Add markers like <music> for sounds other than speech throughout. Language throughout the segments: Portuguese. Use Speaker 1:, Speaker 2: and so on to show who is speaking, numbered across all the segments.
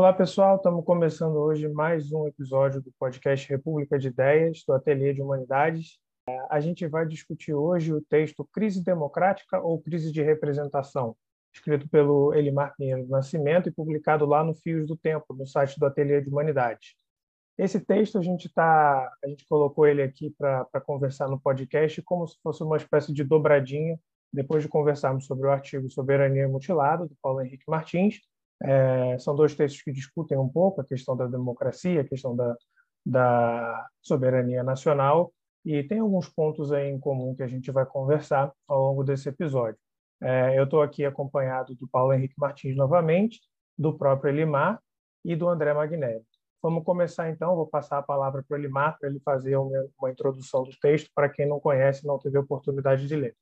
Speaker 1: Olá, pessoal. Estamos começando hoje mais um episódio do podcast República de Ideias, do Ateliê de Humanidades. A gente vai discutir hoje o texto Crise Democrática ou Crise de Representação, escrito pelo Elimar Pinheiro do Nascimento e publicado lá no Fios do Tempo, no site do Ateliê de Humanidades. Esse texto a gente tá, a gente colocou ele aqui para conversar no podcast como se fosse uma espécie de dobradinha, depois de conversarmos sobre o artigo Soberania Mutilada, do Paulo Henrique Martins, é, são dois textos que discutem um pouco a questão da democracia, a questão da, da soberania nacional, e tem alguns pontos em comum que a gente vai conversar ao longo desse episódio. É, eu estou aqui acompanhado do Paulo Henrique Martins novamente, do próprio Elimar e do André Magnelli. Vamos começar então, vou passar a palavra para o Elimar para ele fazer uma, uma introdução do texto para quem não conhece e não teve a oportunidade de ler.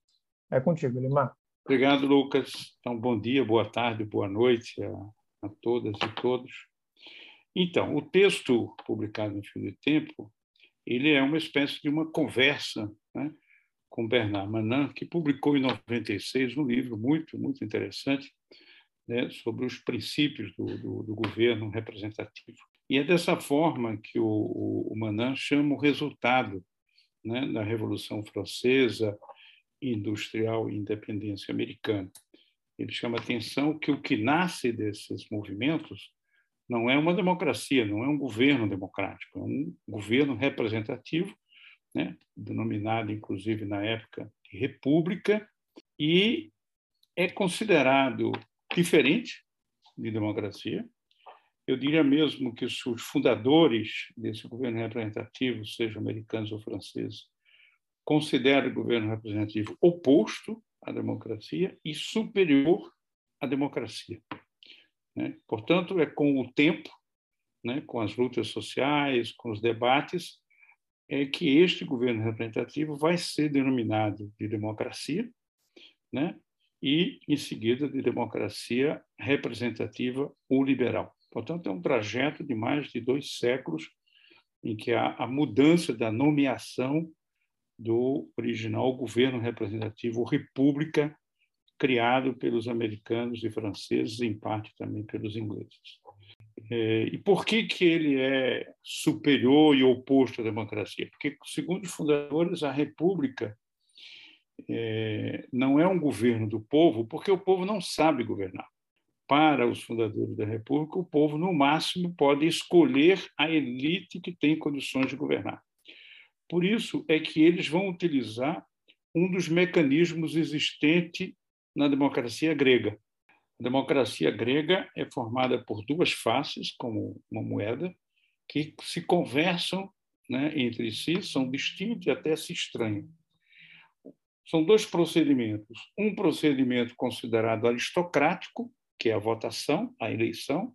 Speaker 1: É contigo, Elimar.
Speaker 2: Obrigado, Lucas. Então, bom dia, boa tarde, boa noite a, a todas e todos. Então, o texto publicado no Fio de Tempo, ele é uma espécie de uma conversa né, com Bernard Manin, que publicou em 96 um livro muito, muito interessante né, sobre os princípios do, do, do, governo representativo. E é dessa forma que o, o, o Manin chama o resultado né, da Revolução Francesa, industrial e independência americana. Ele chama atenção que o que nasce desses movimentos não é uma democracia, não é um governo democrático, é um governo representativo, né, denominado inclusive na época de república, e é considerado diferente de democracia. Eu diria mesmo que os fundadores desse governo representativo, sejam americanos ou franceses, considera o governo representativo oposto à democracia e superior à democracia. Né? Portanto, é com o tempo, né, com as lutas sociais, com os debates, é que este governo representativo vai ser denominado de democracia, né? e, em seguida, de democracia representativa ou liberal. Portanto, é um trajeto de mais de dois séculos em que há a mudança da nomeação do original governo representativo república criado pelos americanos e franceses, em parte também pelos ingleses. É, e por que, que ele é superior e oposto à democracia? Porque, segundo os fundadores, a república é, não é um governo do povo, porque o povo não sabe governar. Para os fundadores da república, o povo, no máximo, pode escolher a elite que tem condições de governar. Por isso é que eles vão utilizar um dos mecanismos existentes na democracia grega. A democracia grega é formada por duas faces, como uma moeda, que se conversam né, entre si, são distintos e até se estranham. São dois procedimentos. Um procedimento considerado aristocrático, que é a votação, a eleição,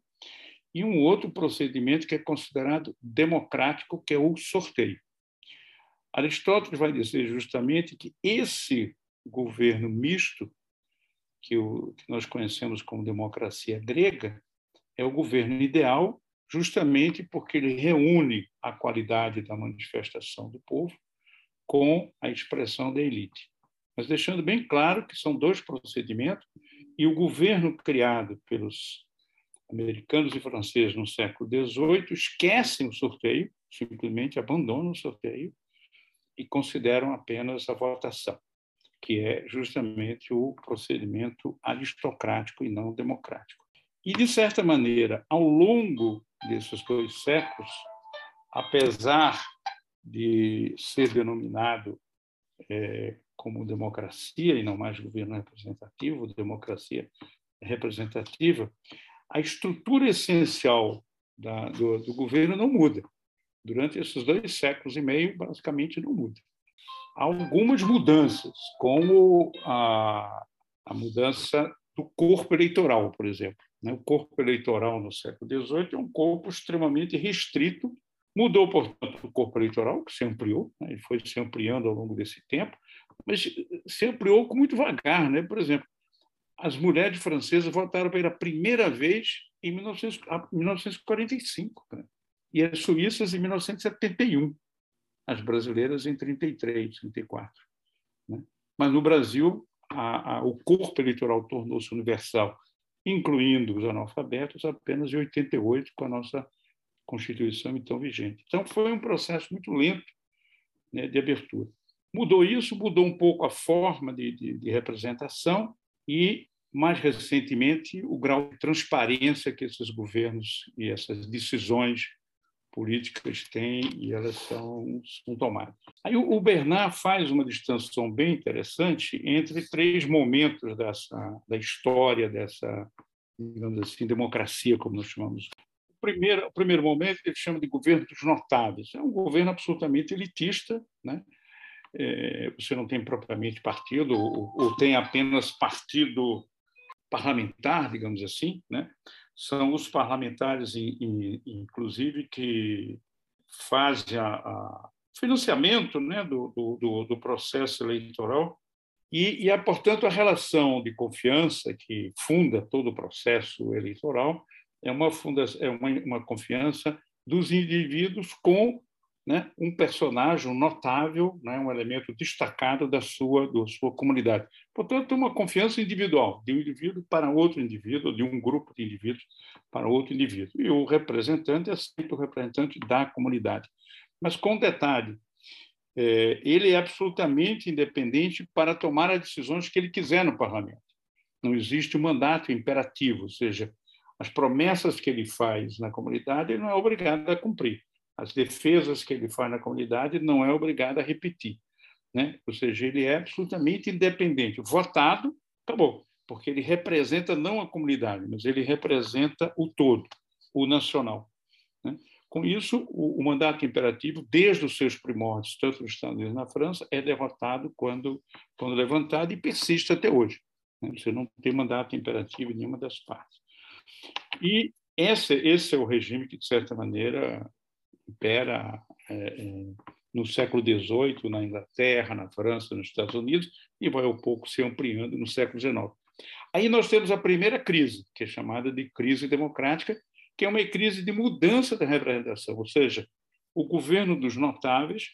Speaker 2: e um outro procedimento que é considerado democrático, que é o sorteio. Aristóteles vai dizer justamente que esse governo misto, que, o, que nós conhecemos como democracia grega, é o governo ideal, justamente porque ele reúne a qualidade da manifestação do povo com a expressão da elite. Mas deixando bem claro que são dois procedimentos, e o governo criado pelos americanos e franceses no século XVIII esquecem o sorteio, simplesmente abandonam o sorteio e consideram apenas a votação, que é justamente o procedimento aristocrático e não democrático. E, de certa maneira, ao longo desses dois séculos, apesar de ser denominado é, como democracia e não mais governo representativo, democracia representativa, a estrutura essencial da, do, do governo não muda durante esses dois séculos e meio, basicamente não muda. Há algumas mudanças, como a, a mudança do corpo eleitoral, por exemplo. Né? O corpo eleitoral no século XVIII é um corpo extremamente restrito. Mudou, portanto, o corpo eleitoral, que se ampliou, né? ele foi se ampliando ao longo desse tempo, mas se ampliou com muito vagar. Né? Por exemplo, as mulheres francesas votaram pela primeira vez em 1945. Né? E as suíças em 1971, as brasileiras em 33, 34. Né? Mas no Brasil, a, a, o corpo eleitoral tornou-se universal incluindo os analfabetos, apenas em 88, com a nossa Constituição então vigente. Então, foi um processo muito lento né, de abertura. Mudou isso, mudou um pouco a forma de, de, de representação e, mais recentemente, o grau de transparência que esses governos e essas decisões políticas têm e elas são, são tomadas. Aí o Bernard faz uma distinção bem interessante entre três momentos dessa da história dessa, digamos assim, democracia, como nós chamamos. O primeiro, o primeiro momento ele chama de governo dos notáveis. É um governo absolutamente elitista, né? É, você não tem propriamente partido ou, ou tem apenas partido parlamentar, digamos assim, né? São os parlamentares, inclusive, que fazem o financiamento né, do, do, do, processo eleitoral e, e é, portanto, a relação de confiança que funda todo o processo eleitoral é uma, funda, é uma, uma confiança dos indivíduos com né, um personagem notável, né, um elemento destacado da sua, da sua comunidade. Portanto, uma confiança individual, de um indivíduo para outro indivíduo, de um grupo de indivíduos para outro indivíduo. E o representante é sempre o representante da comunidade. Mas com detalhe, é, ele é absolutamente independente para tomar as decisões que ele quiser no parlamento. Não existe um mandato imperativo, ou seja, as promessas que ele faz na comunidade, ele não é obrigado a cumprir as defesas que ele faz na comunidade, não é obrigado a repetir. Né? Ou seja, ele é absolutamente independente. Votado, acabou, porque ele representa não a comunidade, mas ele representa o todo, o nacional. Né? Com isso, o, o, mandato imperativo, desde os seus primórdios, tanto nos Estados Unidos na França, é derrotado quando, quando levantado e persiste até hoje. Né? Você não tem mandato imperativo em nenhuma das partes. E esse, esse é o regime que, de certa maneira, impera é, é no século XVIII na Inglaterra, na França, nos Estados Unidos e vai ao pouco se ampliando no século XIX. Aí nós temos a primeira crise, que é chamada de crise democrática, que é uma crise de mudança da representação, ou seja, o governo dos notáveis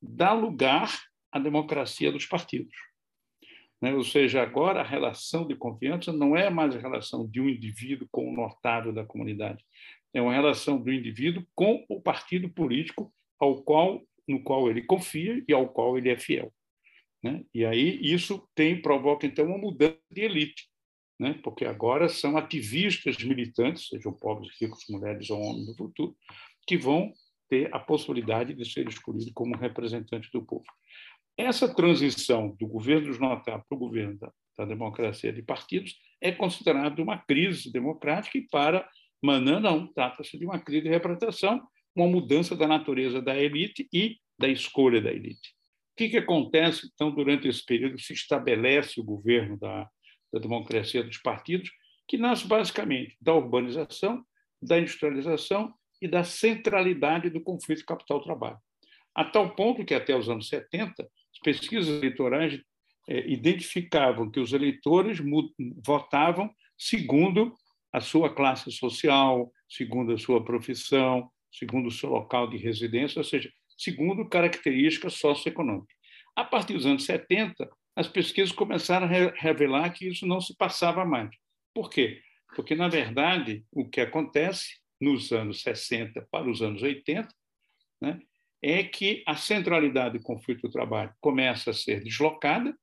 Speaker 2: dá lugar à democracia dos partidos. Né? Ou seja, agora a relação de confiança não é mais a relação de um indivíduo com o notável da comunidade, é uma relação do indivíduo com o partido político ao qual no qual ele confia e ao qual ele é fiel. Né? E aí isso tem provoca então uma mudança de elite, né? Porque agora são ativistas militantes, sejam pobres, ricos, mulheres ou homens do futuro, que vão ter a possibilidade de ser escolhidos como representantes do povo. Essa transição do governo dos notáveis para o governo da, da democracia de partidos é considerada uma crise democrática e para Manan não, trata-se de uma crise de representação, uma mudança da natureza da elite e da escolha da elite. O que, que acontece, então, durante esse período? Se estabelece o governo da, da democracia dos partidos, que nasce basicamente da urbanização, da industrialização e da centralidade do conflito capital-trabalho. A tal ponto que, até os anos 70, as pesquisas eleitorais eh, identificavam que os eleitores votavam segundo a sua classe social, segundo a sua profissão, segundo o seu local de residência, ou seja, segundo características socioeconômicas. A partir dos anos 70, as pesquisas começaram a revelar que isso não se passava mais. Por quê? Porque, na verdade, o que acontece nos anos 60 para os anos 80 né, é que a centralidade do conflito do trabalho começa a ser deslocada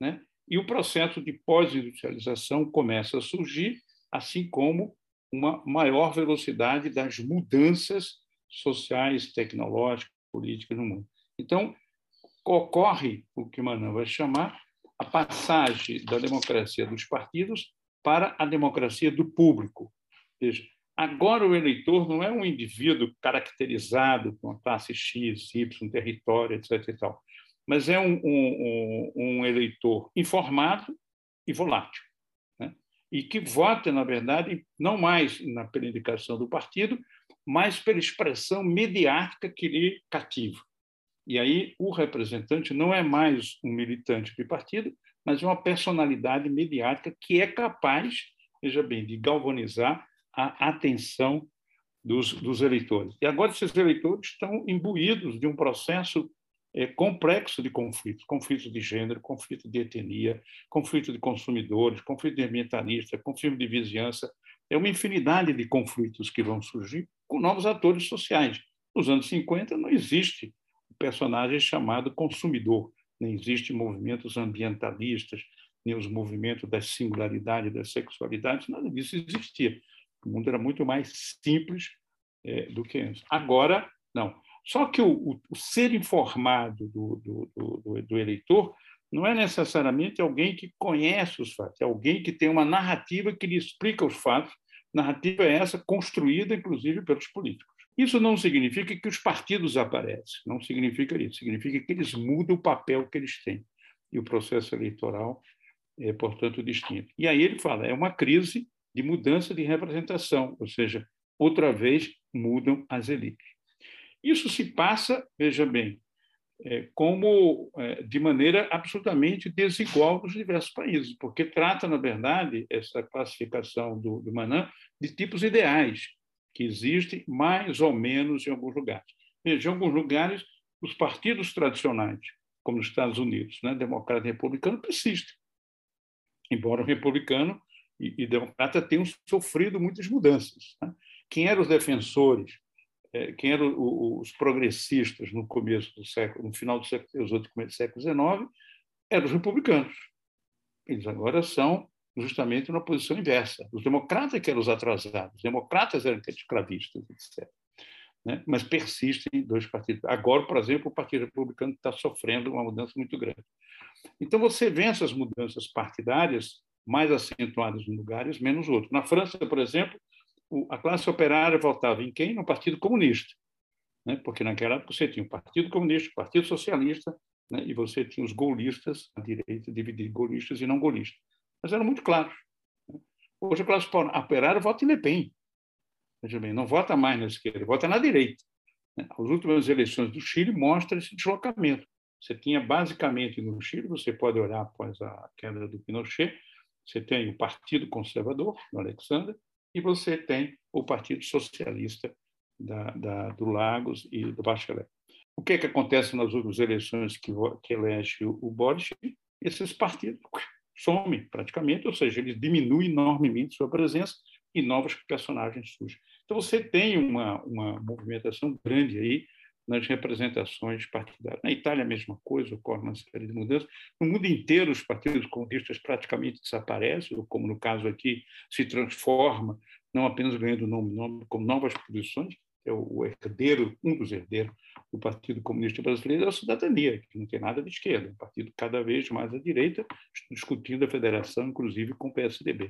Speaker 2: né, e o processo de pós-industrialização começa a surgir assim como uma maior velocidade das mudanças sociais, tecnológicas, políticas no mundo. Então, ocorre o que Manan vai chamar a passagem da democracia dos partidos para a democracia do público. Veja, agora o eleitor não é um indivíduo caracterizado com a classe X, Y, território, etc. E tal, mas é um, um, um eleitor informado e volátil e que vota, na verdade, não mais na, pela indicação do partido, mas pela expressão mediática que lhe cativa. E aí o representante não é mais um militante de partido, mas uma personalidade mediática que é capaz, veja bem, de galvanizar a atenção dos, dos eleitores. E agora esses eleitores estão imbuídos de um processo é, complexo de conflitos, conflitos de gênero, conflito de etnia, conflito de consumidores, conflito de ambientalistas, conflito de vizinhança. É uma infinidade de conflitos que vão surgir com novos atores sociais. Nos anos 50 não existe o personagem chamado consumidor, nem existe movimentos ambientalistas, nem os movimentos da singularidade, da sexualidade, nada disso existia. O mundo era muito mais simples é, do que antes. Agora, não. Só que o, o, o ser informado do, do, do, do, eleitor não é necessariamente alguém que conhece os fatos, é alguém que tem uma narrativa que lhe explica os fatos. Narrativa é essa construída, inclusive, pelos políticos. Isso não significa que os partidos aparecem, não significa isso. Significa que eles mudam o papel que eles têm. E o processo eleitoral é, portanto, distinto. E aí ele fala, é uma crise de mudança de representação, ou seja, outra vez mudam as elites. Isso se passa, veja bem, é, como é, de maneira absolutamente desigual nos diversos países, porque trata, na verdade, essa classificação do, do Manan de tipos ideais, que existem mais ou menos em alguns lugares. Veja, em alguns lugares, os partidos tradicionais, como nos Estados Unidos, né, democrata e republicano, persistem, embora o republicano e, e democrata tenham sofrido muitas mudanças. Né? Quem eram os defensores quem eram os progressistas no começo do século, no final do século começo do século XIX, eram os republicanos. Eles agora são justamente na posição inversa. Os democratas que eram os atrasados, os democratas eram escravistas, etc. Né? Mas persistem dois partidos. Agora, por exemplo, o Partido Republicano está sofrendo uma mudança muito grande. Então, você vê essas mudanças partidárias mais acentuadas em lugares, menos outros. Na França, por exemplo, a classe operária votava em quem? No Partido Comunista. Né? Porque naquela época você tinha o Partido Comunista, o Partido Socialista, né? e você tinha os golistas, a direita dividida em golistas e não golistas. Mas eram muito claros. Né? Hoje a classe operária vota em Le Pen. Veja bem, não vota mais na esquerda, vota na direita. Né? As últimas eleições do Chile mostram esse deslocamento. Você tinha basicamente no Chile, você pode olhar após a queda do Pinochet, você tem o Partido Conservador, do Alexander, e você tem o Partido Socialista da, da, do Lagos e do Bachelet. O que, é que acontece nas últimas eleições que, que elege o, o? Esses partidos somem praticamente, ou seja, eles diminuem enormemente sua presença e novos personagens surgem. Então você tem uma, uma movimentação grande aí nas representações partidárias. Na Itália, a mesma coisa, ocorre uma série de mudanças. No mundo inteiro, os partidos comunistas praticamente desaparecem, ou como no caso aqui, se transforma, não apenas ganhando nome, nome como novas posições. É o herdeiro, um dos herdeiros do Partido Comunista Brasileiro é a Cidadania, que não tem nada de esquerda, é um partido cada vez mais à direita, discutindo a federação, inclusive com o PSDB.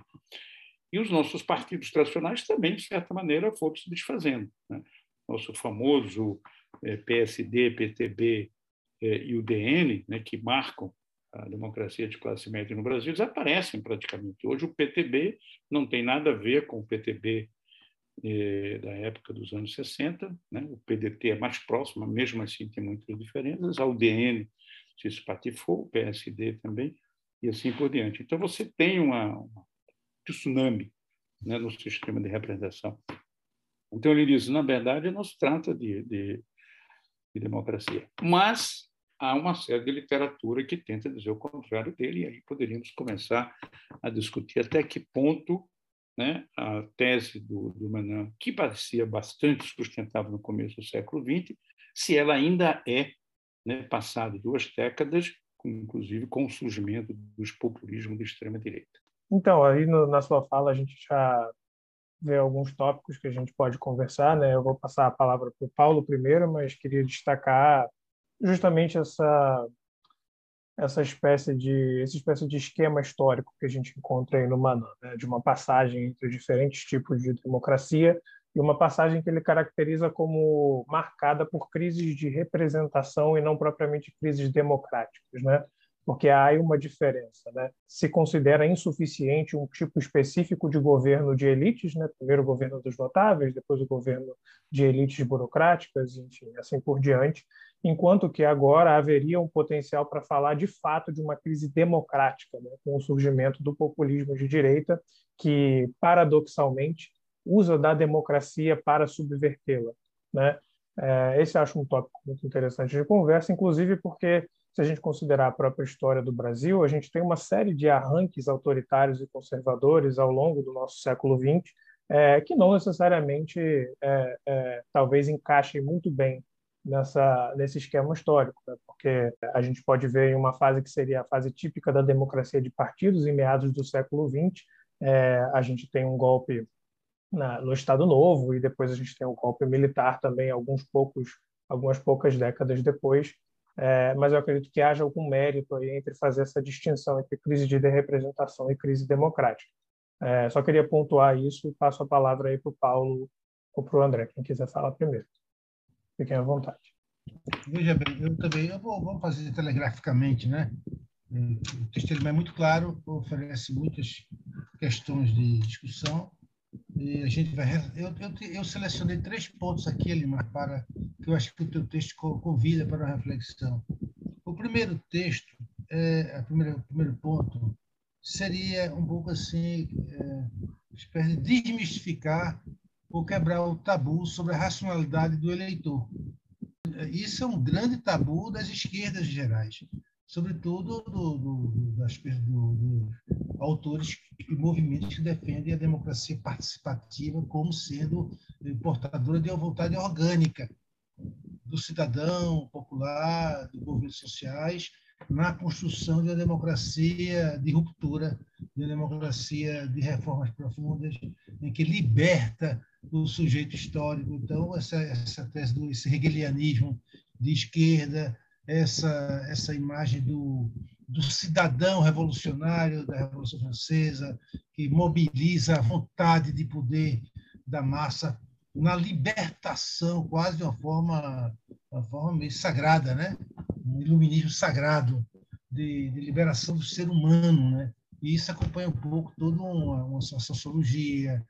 Speaker 2: E os nossos partidos tradicionais também, de certa maneira, foram se desfazendo. Né? Nosso famoso PSD, PTB é, e o DN, né, que marcam a democracia de classe média no Brasil, desaparecem praticamente. Hoje o PTB não tem nada a ver com o PTB é, da época dos anos 60, né? o PDT é mais próximo, mesmo assim tem muitas diferenças, a UDN se espatifou, o PSD também, e assim por diante. Então você tem uma, uma tsunami né, no sistema de representação. Então ele diz, na verdade, não se trata de, de de democracia. Mas há uma série de literatura que tenta dizer o contrário dele, e aí poderíamos começar a discutir até que ponto né, a tese do, do Manan, que parecia bastante sustentável no começo do século XX, se ela ainda é, né, passado duas décadas, com, inclusive com o surgimento dos populismos de extrema-direita.
Speaker 1: Então, aí no, na sua fala a gente já ver alguns tópicos que a gente pode conversar. Né? Eu vou passar a palavra para o Paulo primeiro, mas queria destacar justamente essa essa espécie de essa espécie de esquema histórico que a gente encontra aí no Manan, né? de uma passagem entre diferentes tipos de democracia e uma passagem que ele caracteriza como marcada por crises de representação e não propriamente crises democráticas, né? Porque há uma diferença. Né? Se considera insuficiente um tipo específico de governo de elites, né? primeiro o governo dos notáveis, depois o governo de elites burocráticas, enfim, assim por diante, enquanto que agora haveria um potencial para falar de fato de uma crise democrática, né? com o surgimento do populismo de direita, que, paradoxalmente, usa da democracia para subvertê-la. Né? É, esse acho um tópico muito interessante de conversa, inclusive porque, se a gente considerar a própria história do Brasil, a gente tem uma série de arranques autoritários e conservadores ao longo do nosso século XX, é, que não necessariamente, é, é, talvez, encaixem muito bem nessa, nesse esquema histórico, né? porque a gente pode ver em uma fase que seria a fase típica da democracia de partidos, em meados do século XX, é, a gente tem um golpe na, no Estado Novo e depois a gente tem um golpe militar também, alguns poucos, algumas poucas décadas depois. É, mas eu acredito que haja algum mérito aí entre fazer essa distinção entre crise de representação e crise democrática. É, só queria pontuar isso e passo a palavra aí para o Paulo ou para o André, quem quiser falar primeiro. Fiquem à vontade.
Speaker 3: Veja bem, eu também, eu vou, fazer telegraficamente, né? O texto é muito claro, oferece muitas questões de discussão e a gente vai. Eu, eu, eu selecionei três pontos aqui, Elimar, para que eu acho que o teu texto convida para uma reflexão. O primeiro texto, é, a primeira, o primeiro ponto, seria um pouco assim, é, de desmistificar ou quebrar o tabu sobre a racionalidade do eleitor. Isso é um grande tabu das esquerdas gerais, sobretudo do, do, das, do, autores e movimentos que defendem a democracia participativa como sendo portadora de uma vontade orgânica do cidadão popular, dos movimentos sociais, na construção de uma democracia de ruptura, de uma democracia de reformas profundas, em que liberta o sujeito histórico. Então, essa, essa tese do esse hegelianismo de esquerda, essa, essa imagem do, do cidadão revolucionário da Revolução Francesa, que mobiliza a vontade de poder da massa na libertação, quase de uma forma, uma forma meio sagrada, né? um iluminismo sagrado de, de liberação do ser humano. Né? E isso acompanha um pouco toda uma, uma sociologia,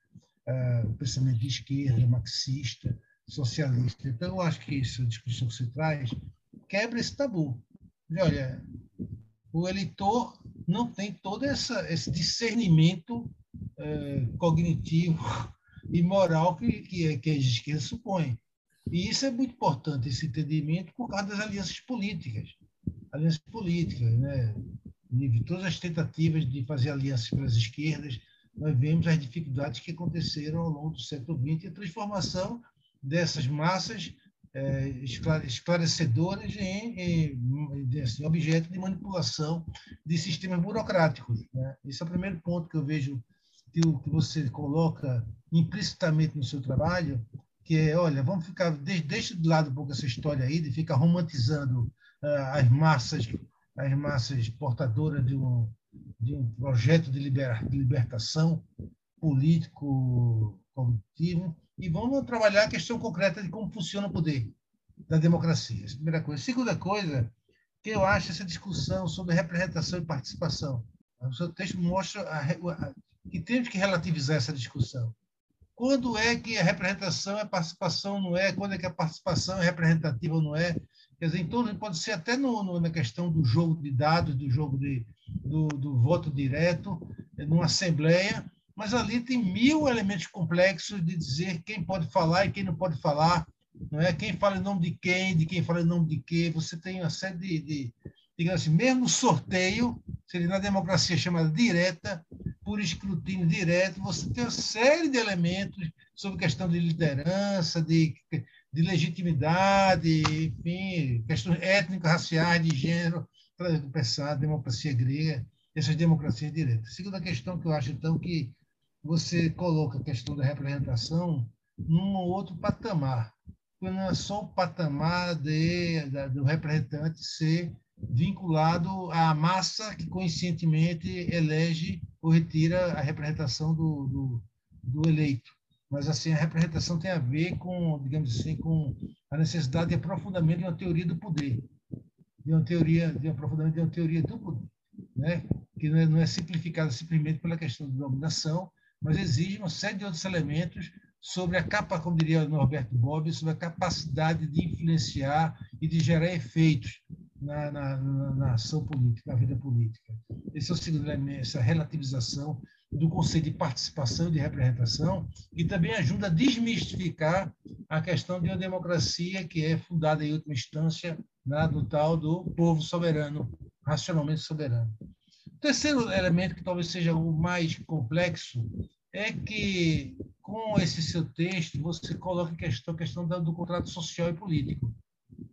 Speaker 3: uh, pensamento de esquerda, marxista, socialista. Então, eu acho que essa discussão que você traz quebra esse tabu. Olha, o eleitor não tem todo essa, esse discernimento uh, cognitivo e moral que, que, é, que a esquerda supõe. E isso é muito importante, esse entendimento, por causa das alianças políticas. Alianças políticas, né? De todas as tentativas de fazer alianças pelas esquerdas, nós vemos as dificuldades que aconteceram ao longo do século XX e a transformação dessas massas é, esclarecedoras em, em assim, objeto de manipulação de sistemas burocráticos. Né? Esse é o primeiro ponto que eu vejo que, que você coloca implicitamente no seu trabalho, que é, olha, vamos ficar, deixa de lado um pouco essa história aí de ficar romantizando uh, as massas, as massas portadoras de um, de um projeto de, liber, de libertação político cognitivo e vamos trabalhar a questão concreta de como funciona o poder da democracia. Essa é a primeira coisa. Segunda coisa, que eu acho essa discussão sobre representação e participação. O seu texto mostra a, a, que temos que relativizar essa discussão. Quando é que a representação é participação, não é? Quando é que a participação é representativa ou não é? Quer dizer, então, pode ser até no, no, na questão do jogo de dados, do jogo de, do, do voto direto, numa assembleia, mas ali tem mil elementos complexos de dizer quem pode falar e quem não pode falar, não é? Quem fala em nome de quem, de quem fala em nome de quê. Você tem uma série de, de digamos assim, mesmo sorteio, seria na democracia chamada direta, por escrutínio direto, você tem uma série de elementos sobre questão de liderança, de, de legitimidade, enfim, questões étnicas, raciais, de gênero, para pensar a democracia grega, essas democracias diretas. Segunda questão que eu acho, então, que você coloca a questão da representação num outro patamar, não é só o patamar de, da, do representante ser vinculado à massa que conscientemente elege ou retira a representação do, do, do, eleito. Mas assim a representação tem a ver com, digamos assim, com a necessidade de aprofundamento de uma teoria do poder, de uma teoria, de aprofundamento de uma teoria do poder, né? Que não é, não é simplificada simplesmente pela questão da dominação, mas exige uma série de outros elementos sobre a capa, como diria o Norberto Bobbio, sobre a capacidade de influenciar e de gerar efeitos na, na, na, ação política, na vida política. Esse é o segundo elemento, essa relativização do conceito de participação e de representação, e também ajuda a desmistificar a questão de uma democracia que é fundada, em última instância, na, no tal do povo soberano, racionalmente soberano. O terceiro elemento, que talvez seja o mais complexo, é que, com esse seu texto, você coloca em questão a questão do contrato social e político.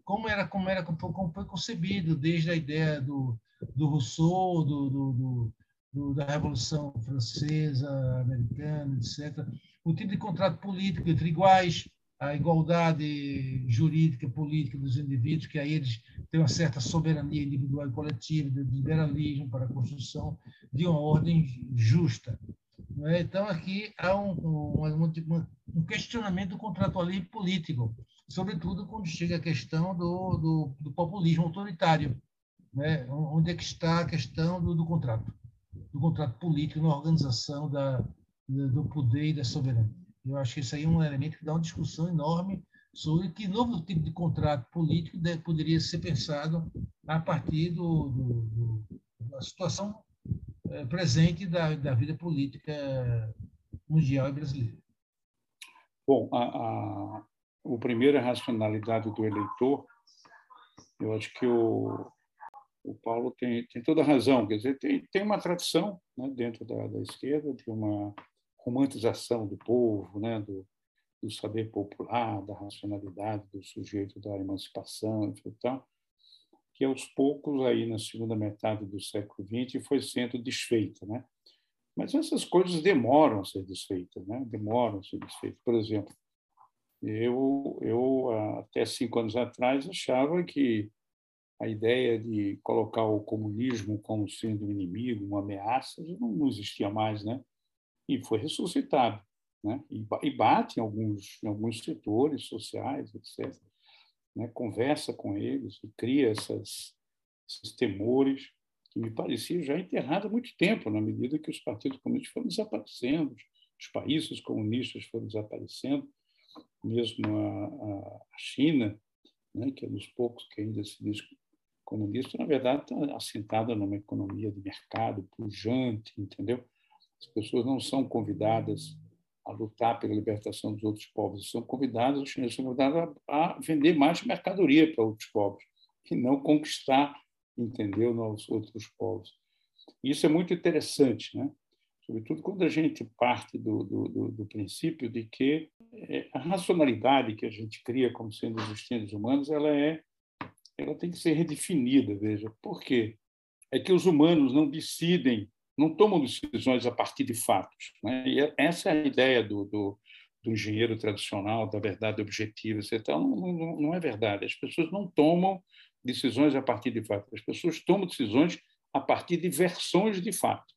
Speaker 3: Como era, como era como foi concebido desde a ideia do, do Rousseau, do, do, do, da Revolução Francesa, Americana, etc. O tipo de contrato político entre iguais, a igualdade jurídica, política dos indivíduos, que aí eles têm uma certa soberania individual e coletiva, de liberalismo para a construção de uma ordem justa. É? Então, aqui há um, um, um, questionamento contratual e político, sobretudo quando chega a questão do, do, do populismo autoritário, né? onde é que está a questão do, do contrato, do contrato político na organização da, do poder e da soberania. Eu acho que isso aí é um elemento que dá uma discussão enorme sobre que novo tipo de contrato político poderia ser pensado a partir do, do, do da situação é, presente da, da vida política mundial e brasileira.
Speaker 2: Bom, a, a, o primeiro é a racionalidade do eleitor. Eu acho que o, o Paulo tem, tem toda a razão. Quer dizer, tem, tem uma tradição né, dentro da, da esquerda de uma romantização do povo, né, do, do saber popular, da racionalidade do sujeito, da emancipação e tal, que aos poucos, aí na segunda metade do século XX, foi sendo desfeita. Né? Mas essas coisas demoram a ser desfeitas, né? demoram a ser desfeitas. Por exemplo, eu, eu até cinco anos atrás achava que a ideia de colocar o comunismo como sendo um inimigo, uma ameaça, não existia mais, né? E foi ressuscitado. Né? E bate em alguns, em alguns setores sociais, etc. Né? Conversa com eles e cria essas, esses temores que me pareciam já enterrados há muito tempo, na medida que os partidos comunistas foram desaparecendo, os países comunistas foram desaparecendo, mesmo a, a China, né, que é dos poucos que ainda se diz comunista, na verdade está assentada numa economia de mercado pujante, entendeu? As pessoas não são convidadas a lutar pela libertação dos outros povos, são convidadas, os chineses são convidados a, a vender mais mercadoria para outros povos, e não conquistar, entendeu, nos outros povos. Isso é muito interessante, né? sobretudo quando a gente parte do, do, do princípio de que é, a racionalidade que a gente cria como sendo os instintos humanos, ela é, ela tem que ser redefinida, veja. Por quê? É que os humanos não decidem não tomam decisões a partir de fatos. Né? E é, essa é a ideia do, do, do engenheiro tradicional, da verdade objetiva, etc. Não, não, não, é verdade. As pessoas não tomam decisões a partir de fatos. As pessoas tomam decisões a partir de versões de fato.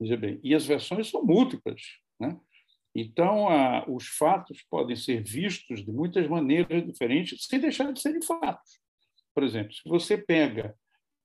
Speaker 2: Veja bem, e as versões são múltiplas. Né? Então, a, os fatos podem ser vistos de muitas maneiras diferentes, sem deixar de serem fatos. Por exemplo, se você pega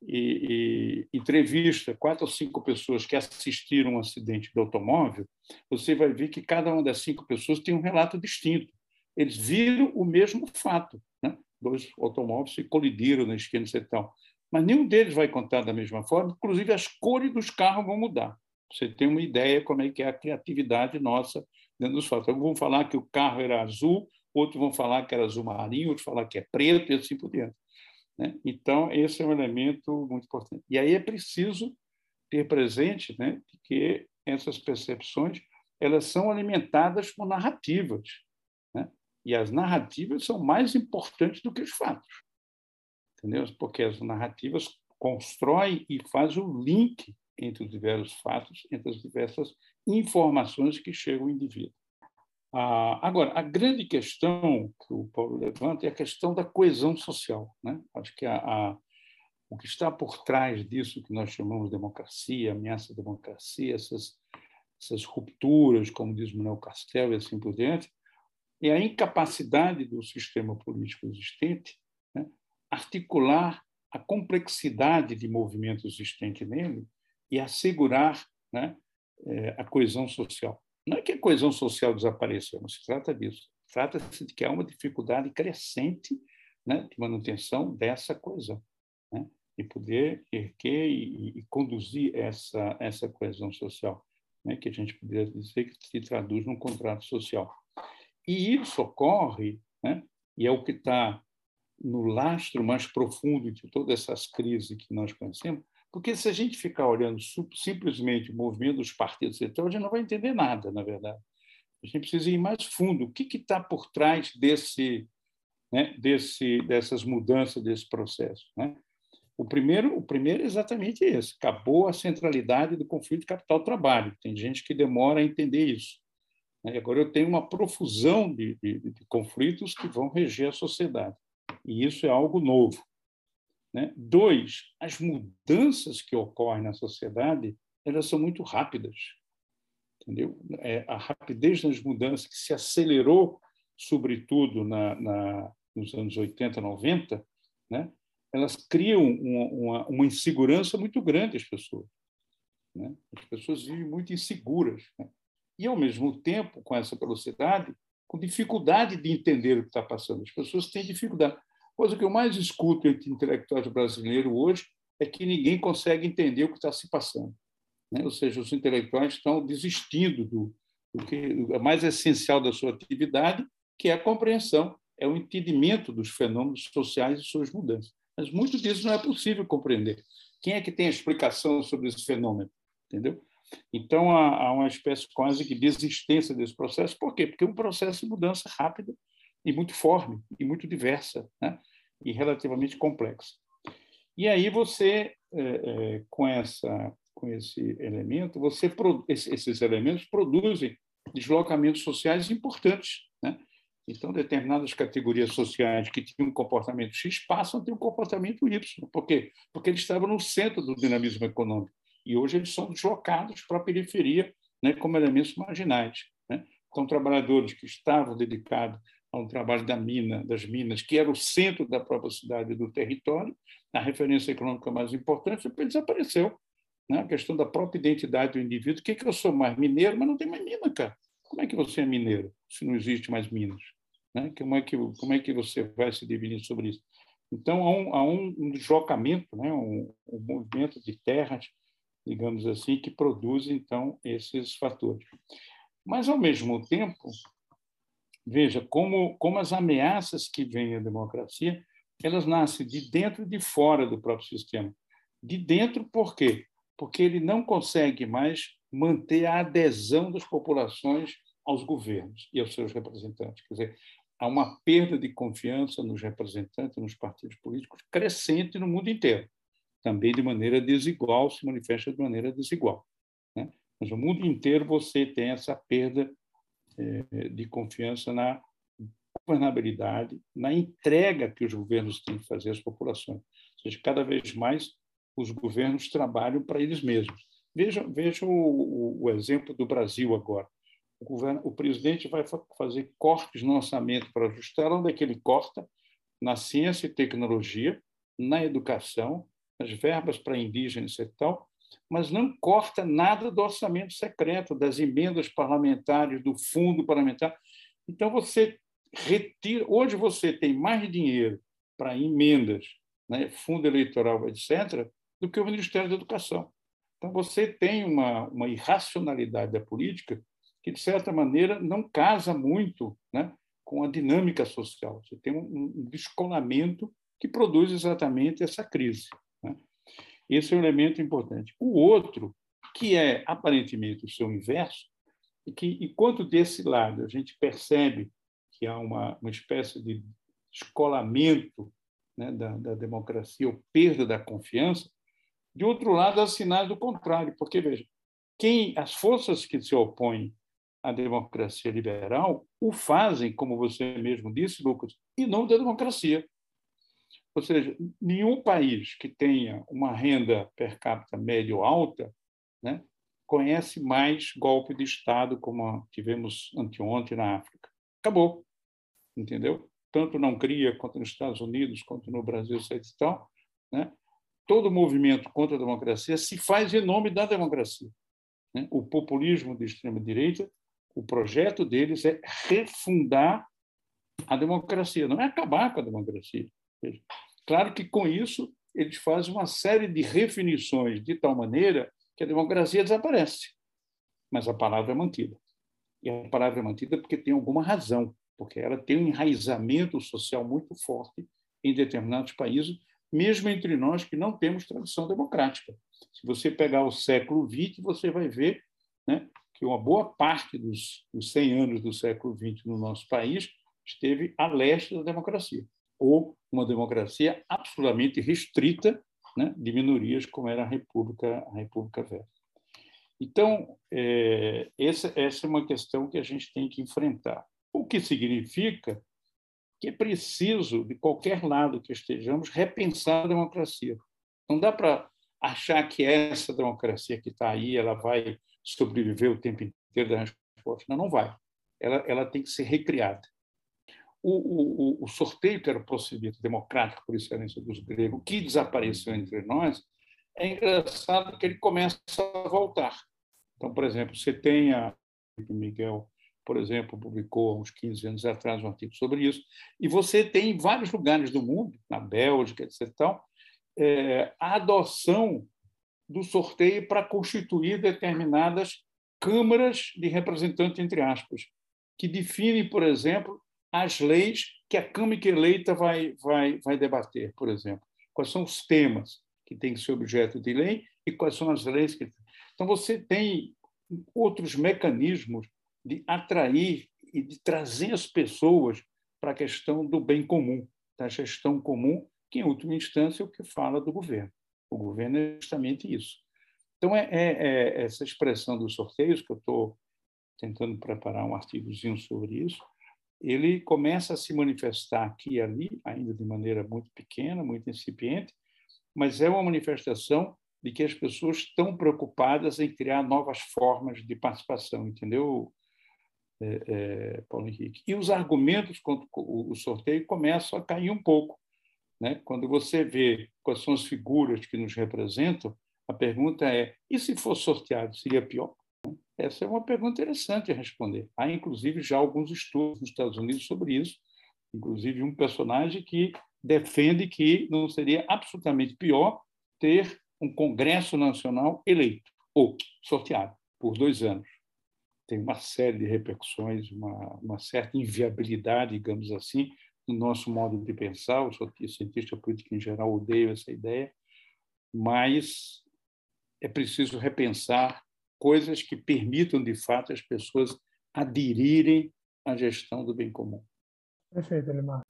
Speaker 2: e, e, entrevista quatro ou cinco pessoas que assistiram um acidente de automóvel, você vai ver que cada uma das cinco pessoas tem um relato distinto. Eles viram o mesmo fato. Né? Dois automóveis se colidiram na esquina tal. Mas nenhum deles vai contar da mesma forma, inclusive as cores dos carros vão mudar. Você tem uma ideia como é que é a criatividade nossa dentro dos fatos. Alguns vão falar que o carro era azul, outros vão falar que era azul marinho, outros falar que é preto e assim por diante. Né? Então, esse é um elemento muito importante. E aí é preciso ter presente né, que essas percepções elas são alimentadas por narrativas. Né? E as narrativas são mais importantes do que os fatos. Entendeu? Porque as narrativas constroem e fazem o link entre os diversos fatos, entre as diversas informações que chegam ao indivíduo. Ah, agora, a grande questão que o Paulo levanta é a questão da coesão social. Né? Acho que a, a, o que está por trás disso que nós chamamos de democracia, ameaça à democracia, essas, essas rupturas, como diz Manuel Castelo e assim por diante, é a incapacidade do sistema político existente né? articular a complexidade de movimento existente nele e assegurar né, eh, a coesão social. Não é que a coesão social desapareceu, não se trata disso. Trata-se de que há uma dificuldade crescente né, de manutenção dessa coesão, né, de poder erguer e, e, conduzir essa, essa coesão social, né, que a gente poderia dizer que se traduz num contrato social. E isso ocorre, né? e é o que está no lastro mais profundo de todas essas crises que nós conhecemos, porque se a gente ficar olhando simplesmente o movimento dos partidos, então, a gente não vai entender nada, na verdade. A gente precisa ir mais fundo. O que está por trás desse, né, desse, dessas mudanças, desse processo? Né? O primeiro, o primeiro é exatamente esse: acabou a centralidade do conflito capital-trabalho. Tem gente que demora a entender isso. Né? Agora eu tenho uma profusão de, de, de conflitos que vão reger a sociedade. E isso é algo novo. Né? Dois, as mudanças que ocorrem na sociedade elas são muito rápidas. Entendeu? É, a rapidez das mudanças que se acelerou, sobretudo na, na, nos anos 80, 90, né? elas criam uma, uma, uma insegurança muito grande às pessoas. Né? As pessoas vivem muito inseguras. Né? E, ao mesmo tempo, com essa velocidade, com dificuldade de entender o que está passando. As pessoas têm dificuldade. Coisa que eu mais escuto entre intelectuais brasileiros hoje é que ninguém consegue entender o que está se passando. Né? Ou seja, os intelectuais estão desistindo do, do que é mais essencial da sua atividade, que é a compreensão, é o entendimento dos fenômenos sociais e suas mudanças. Mas muito disso não é possível compreender. Quem é que tem a explicação sobre esse fenômeno? Entendeu? Então, há, uma espécie quase que de desistência desse processo. Por quê? Porque é um processo de mudança rápida e muito forme, e muito diversa, né? e relativamente complexa. E aí você, é, é, com, essa, com esse elemento, você esses elementos produzem deslocamentos sociais importantes. Né? Então, determinadas categorias sociais que tinham um comportamento X passam a ter um comportamento Y. Por quê? Porque eles estavam no centro do dinamismo econômico. E hoje eles são deslocados para a periferia né, como elementos marginais. Né? Então, trabalhadores que estavam dedicados ao trabalho da mina, das minas, que era o centro da própria cidade do território, a referência econômica mais importante, depois desapareceu. Né? A questão da própria identidade do indivíduo. O que, é que eu sou mais? Mineiro, mas não tem mais mina, cara. Como é que você é mineiro se não existe mais minas? Né? Como, é que, como é que você vai se definir sobre isso? Então, há um, há um deslocamento, né? um, um movimento de terras, digamos assim, que produz, então, esses fatores. Mas, ao mesmo tempo, veja como, como as ameaças que vêm à democracia, elas nascem de dentro e de fora do próprio sistema. De dentro, por quê? Porque ele não consegue mais manter a adesão das populações aos governos e aos seus representantes. Quer dizer, há uma perda de confiança nos representantes, nos partidos políticos, crescente no mundo inteiro. Também de maneira desigual, se manifesta de maneira desigual. Né? Mas no mundo inteiro você tem essa perda de confiança na governabilidade, na entrega que os governos têm que fazer às populações. Ou seja, cada vez mais os governos trabalham para eles mesmos. Veja, veja o, o, exemplo do Brasil agora. O, governo, o presidente vai fazer cortes no orçamento para ajustar onde é que ele corta na ciência e tecnologia, na educação, nas verbas para indígenas e tal, mas não corta nada do orçamento secreto, das emendas parlamentares, do fundo parlamentar. Então, você retira. Hoje, você tem mais dinheiro para emendas, né, fundo eleitoral, etc., do que o Ministério da Educação. Então, você tem uma, uma irracionalidade da política que, de certa maneira, não casa muito né, com a dinâmica social. Você tem um, um descolamento que produz exatamente essa crise. Esse é um elemento importante. O outro, que é aparentemente o seu inverso, e que, enquanto desse lado a gente percebe que há uma, uma espécie de escolamento né, da, da democracia ou perda da confiança, de outro lado, há sinais do contrário, porque, veja, quem, as forças que se opõem à democracia liberal o fazem, como você mesmo disse, Lucas, em nome da democracia. Ou seja, nenhum país que tenha uma renda per capita médio alta né, conhece mais golpe de Estado como tivemos anteontem na África. Acabou. Entendeu? Tanto não cria quanto nos Estados Unidos, quanto no Brasil, etc. Tal, né? Todo movimento contra a democracia se faz em nome da democracia. Né? O populismo de extrema-direita, o projeto deles é refundar a democracia, não é acabar com a democracia. Claro que, com isso, eles fazem uma série de definições de tal maneira que a democracia desaparece, mas a palavra é mantida. e a palavra é mantida porque tem alguma razão, porque ela tem um enraizamento social muito forte em determinados países, mesmo entre nós que não temos tradição democrática. Se você pegar o século XX, você vai ver né, que uma boa parte dos, dos 100 anos do século XX no nosso país esteve a leste da democracia, ou uma democracia absolutamente restrita né, de minorias, como era a República, a República Velha. Então, é, essa, essa é uma questão que a gente tem que enfrentar. O que significa que é preciso, de qualquer lado que estejamos, repensar a democracia. Não dá para achar que essa democracia que está aí ela vai sobreviver o tempo inteiro da resposta. Não, não vai. Ela, ela tem que ser recriada. O, o, o sorteio, que era o procedimento democrático por excelência dos gregos, que desapareceu entre nós, é engraçado que ele começa a voltar. Então, por exemplo, você tem a Miguel, por exemplo, publicou há uns 15 anos atrás um artigo sobre isso, e você tem em vários lugares do mundo, na Bélgica, etc., tal, é, a adoção do sorteio para constituir determinadas câmaras de representantes, entre aspas, que definem, por exemplo, as leis que a Câmara eleita vai, vai, vai debater, por exemplo. Quais são os temas que têm que ser objeto de lei e quais são as leis que. Então, você tem outros mecanismos de atrair e de trazer as pessoas para a questão do bem comum, da gestão comum, que, em última instância, é o que fala do governo. O governo é justamente isso. Então, é, é, é essa expressão dos sorteios, que eu estou tentando preparar um artigozinho sobre isso, ele começa a se manifestar aqui e ali, ainda de maneira muito pequena, muito incipiente, mas é uma manifestação de que as pessoas estão preocupadas em criar novas formas de participação, entendeu, é, é, Paulo Henrique? E os argumentos contra o sorteio começam a cair um pouco. Né? Quando você vê quais são as figuras que nos representam, a pergunta é: e se for sorteado, seria pior? Essa é uma pergunta interessante a responder. Há, inclusive, já alguns estudos nos Estados Unidos sobre isso, inclusive um personagem que defende que não seria absolutamente pior ter um Congresso Nacional eleito ou sorteado por dois anos. Tem uma série de repercussões, uma, uma certa inviabilidade, digamos assim, no nosso modo de pensar. Os cientistas políticos, em geral, odeiam essa ideia, mas é preciso repensar coisas que permitam, de fato, as pessoas aderirem à gestão do bem comum.
Speaker 1: Perfeito, Elimar.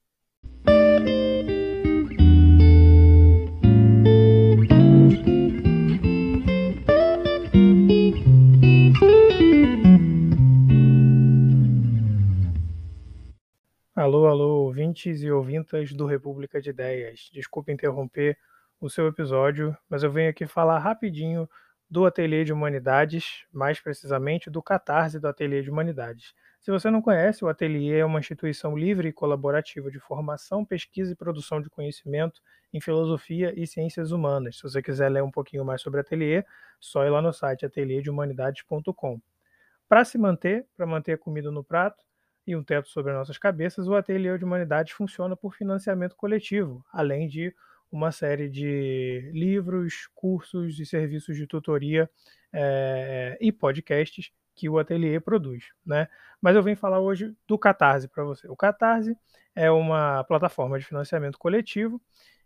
Speaker 1: Alô, alô, ouvintes e ouvintas do República de Ideias. Desculpe interromper o seu episódio, mas eu venho aqui falar rapidinho do Ateliê de Humanidades, mais precisamente do Catarse do Ateliê de Humanidades. Se você não conhece, o Ateliê é uma instituição livre e colaborativa de formação, pesquisa e produção de conhecimento em filosofia e ciências humanas. Se você quiser ler um pouquinho mais sobre o Ateliê, só ir lá no site ateliêdehumanidades.com. Para se manter, para manter a comida no prato, e um teto sobre as nossas cabeças, o Ateliê de Humanidades funciona por financiamento coletivo, além de uma série de livros, cursos e serviços de tutoria é, e podcasts que o Ateliê produz. Né? Mas eu venho falar hoje do Catarse para você. O Catarse é uma plataforma de financiamento coletivo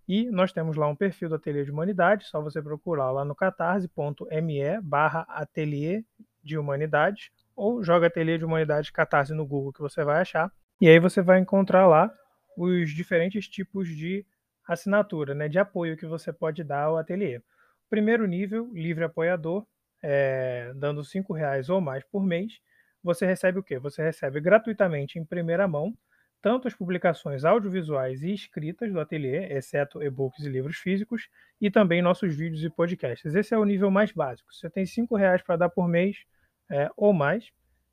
Speaker 1: e nós temos lá um perfil do Ateliê de Humanidades, só você procurar lá no catarse.me barra ateliê de humanidades ou joga Ateliê de Humanidade Catarse no Google que você vai achar. E aí você vai encontrar lá os diferentes tipos de assinatura, né, de apoio que você pode dar ao ateliê. Primeiro nível, livre apoiador, é, dando R$ reais ou mais por mês, você recebe o quê? Você recebe gratuitamente em primeira mão tanto as publicações audiovisuais e escritas do ateliê, exceto e-books e livros físicos, e também nossos vídeos e podcasts. Esse é o nível mais básico. Você tem R$ reais para dar por mês, é, ou mais,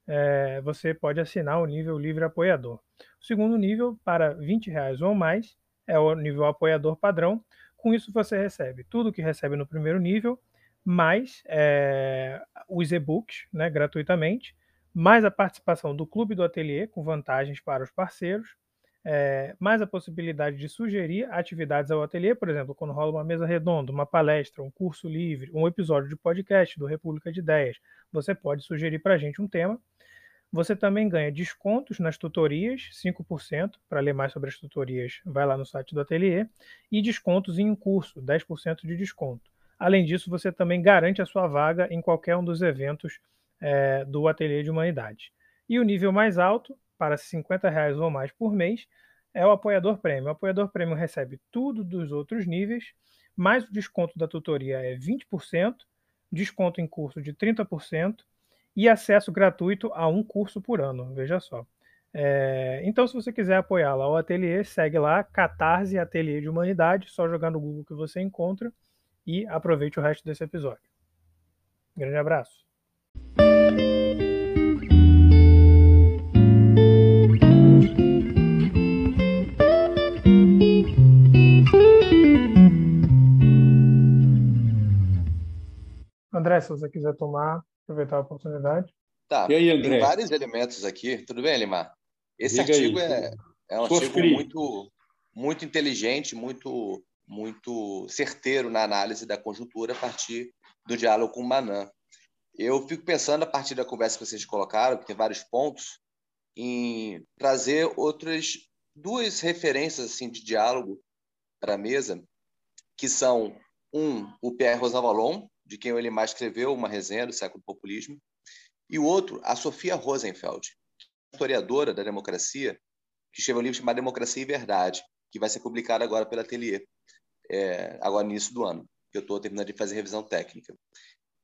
Speaker 1: é, você pode assinar o nível livre apoiador. O segundo nível, para R$ reais ou mais, é o nível apoiador padrão. Com isso, você recebe tudo que recebe no primeiro nível, mais é, os e-books né, gratuitamente, mais a participação do Clube do Ateliê, com vantagens para os parceiros, é, mais a possibilidade de sugerir atividades ao ateliê, por exemplo, quando rola uma mesa redonda, uma palestra, um curso livre, um episódio de podcast do República de Ideias, você pode sugerir para a gente um tema, Você também ganha descontos nas tutorias, 5%. Para ler mais sobre as tutorias, vai lá no site do Ateliê. E descontos em um curso, 10% de desconto. Além disso, você também garante a sua vaga em qualquer um dos eventos é, do Ateliê de Humanidade. E o nível mais alto, para 50 reais ou mais por mês, é o apoiador prêmio. O apoiador prêmio recebe tudo dos outros níveis, mais o desconto da tutoria é 20%, desconto em curso de 30% e acesso gratuito a um curso por ano. Veja só. É, então, se você quiser apoiar lá o Ateliê, segue lá, Catarse Ateliê de Humanidade, só jogar no Google que você encontra e aproveite o resto desse episódio. Grande abraço. André, se você quiser tomar, aproveitar a oportunidade.
Speaker 4: Tá, e aí, André? tem vários elementos aqui. Tudo bem, Limar? Esse Diga artigo é, é, um artigo muito, muito inteligente, muito, muito certeiro na análise da conjuntura a partir do diálogo com o Manan. Eu fico pensando, a partir da conversa que vocês colocaram, que tem vários pontos, em trazer outras duas referências assim de diálogo para a mesa, que são um, o Pierre Rosanvallon, de quem ele mais escreveu uma resenha do século do populismo, e o outro, a Sofia Rosenfeld, historiadora da democracia, que escreveu um livro chamado Democracia e Verdade, que vai ser publicado agora pela Atelier, é, agora no início do ano, que eu estou terminando de fazer revisão técnica.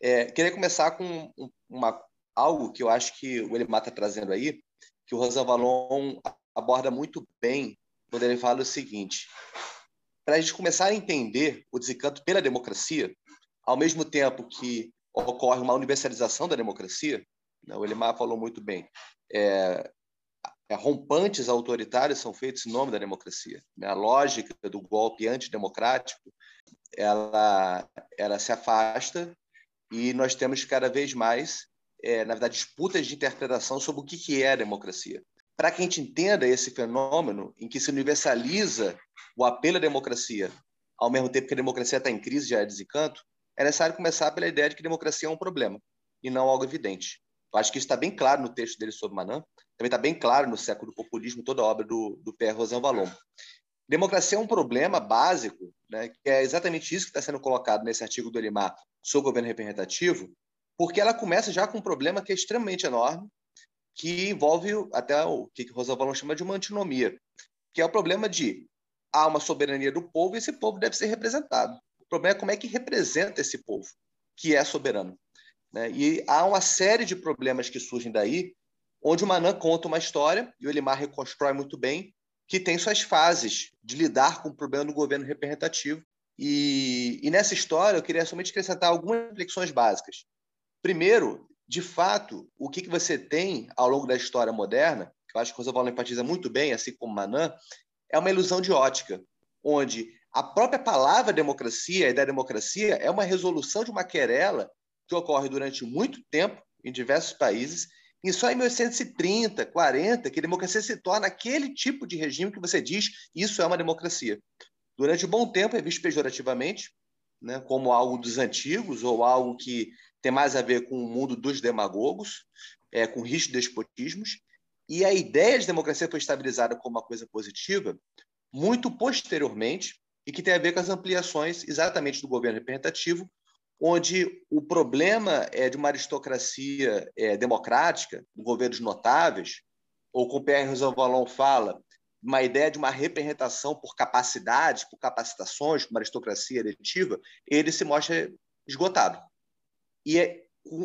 Speaker 4: É, queria começar com uma, algo que eu acho que o Elimar está trazendo aí, que o Rosa Valon aborda muito bem quando ele fala o seguinte: para a gente começar a entender o desencanto pela democracia, ao mesmo tempo que ocorre uma universalização da democracia, né, o Elimar falou muito bem, é, é, rompantes autoritários são feitos em nome da democracia. Né? A lógica do golpe antidemocrático ela, ela se afasta e nós temos cada vez mais, é, na verdade, disputas de interpretação sobre o que, que é a democracia. Para que a gente entenda esse fenômeno em que se universaliza o apelo à democracia, ao mesmo tempo que a democracia está em crise, já é desencanto, é necessário começar pela ideia de que democracia é um problema e não algo evidente. Eu acho que isso está bem claro no texto dele sobre Manan, também está bem claro no século do populismo, toda a obra do, do Pierre Rosan Vallon. Democracia é um problema básico, né, que é exatamente isso que está sendo colocado nesse artigo do Elimar sobre o governo representativo, porque ela começa já com um problema que é extremamente enorme, que envolve até o que Rosa Vallon chama de uma antinomia, que é o problema de há uma soberania do povo e esse povo deve ser representado problema é como é que representa esse povo, que é soberano. Né? E há uma série de problemas que surgem daí, onde o Manan conta uma história, e o Elimar reconstrói muito bem, que tem suas fases de lidar com o problema do governo representativo. E, e nessa história, eu queria somente acrescentar algumas reflexões básicas. Primeiro, de fato, o que, que você tem ao longo da história moderna, que eu acho que o Roosevelt enfatiza muito bem, assim como Manan, é uma ilusão de ótica, onde a própria palavra democracia, a ideia de democracia, é uma resolução de uma querela que ocorre durante muito tempo em diversos países, e só em 1830, 40, que a democracia se torna aquele tipo de regime que você diz isso é uma democracia. Durante um bom tempo é visto pejorativamente, né, como algo dos antigos ou algo que tem mais a ver com o mundo dos demagogos, é, com risco de despotismos. E a ideia de democracia foi estabilizada como uma coisa positiva muito posteriormente, e que tem a ver com as ampliações exatamente do governo representativo, onde o problema é de uma aristocracia é, democrática, governos notáveis, ou como Pierre Rosanvallon fala, uma ideia de uma representação por capacidades, por capacitações, uma aristocracia eletiva, ele se mostra esgotado. E é,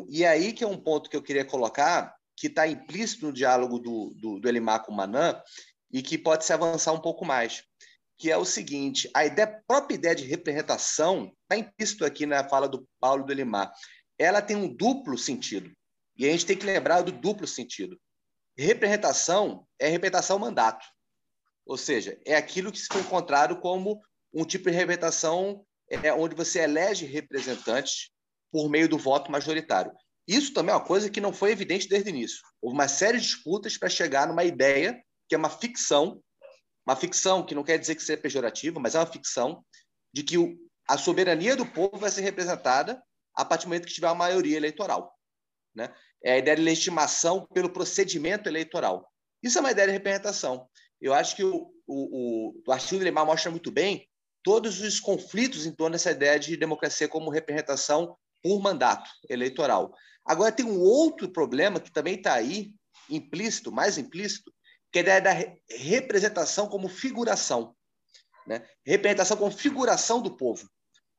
Speaker 4: e é aí que é um ponto que eu queria colocar, que está implícito no diálogo do, do, do Elimar com o Manan, e que pode se avançar um pouco mais que é o seguinte: a ideia, a própria ideia de representação está implícito aqui na fala do Paulo do Limar. Ela tem um duplo sentido. E a gente tem que lembrar do duplo sentido. Representação é representação mandato. Ou seja, é aquilo que se foi encontrado como um tipo de representação é, onde você elege representantes por meio do voto majoritário. Isso também é uma coisa que não foi evidente desde o início. Houve uma série de disputas para chegar numa ideia que é uma ficção uma ficção que não quer dizer que seja pejorativa, mas é uma ficção de que o, a soberania do povo vai ser representada a partir do momento que tiver uma maioria eleitoral. Né? é a ideia de legitimação pelo procedimento eleitoral. Isso é uma ideia de representação. Eu acho que o, o, o artigo de Limar mostra muito bem todos os conflitos em torno dessa ideia de democracia como representação por mandato eleitoral. Agora, tem um outro problema que também está aí, implícito, mais implícito, que é a ideia da representação como figuração. Né? Representação como figuração do povo,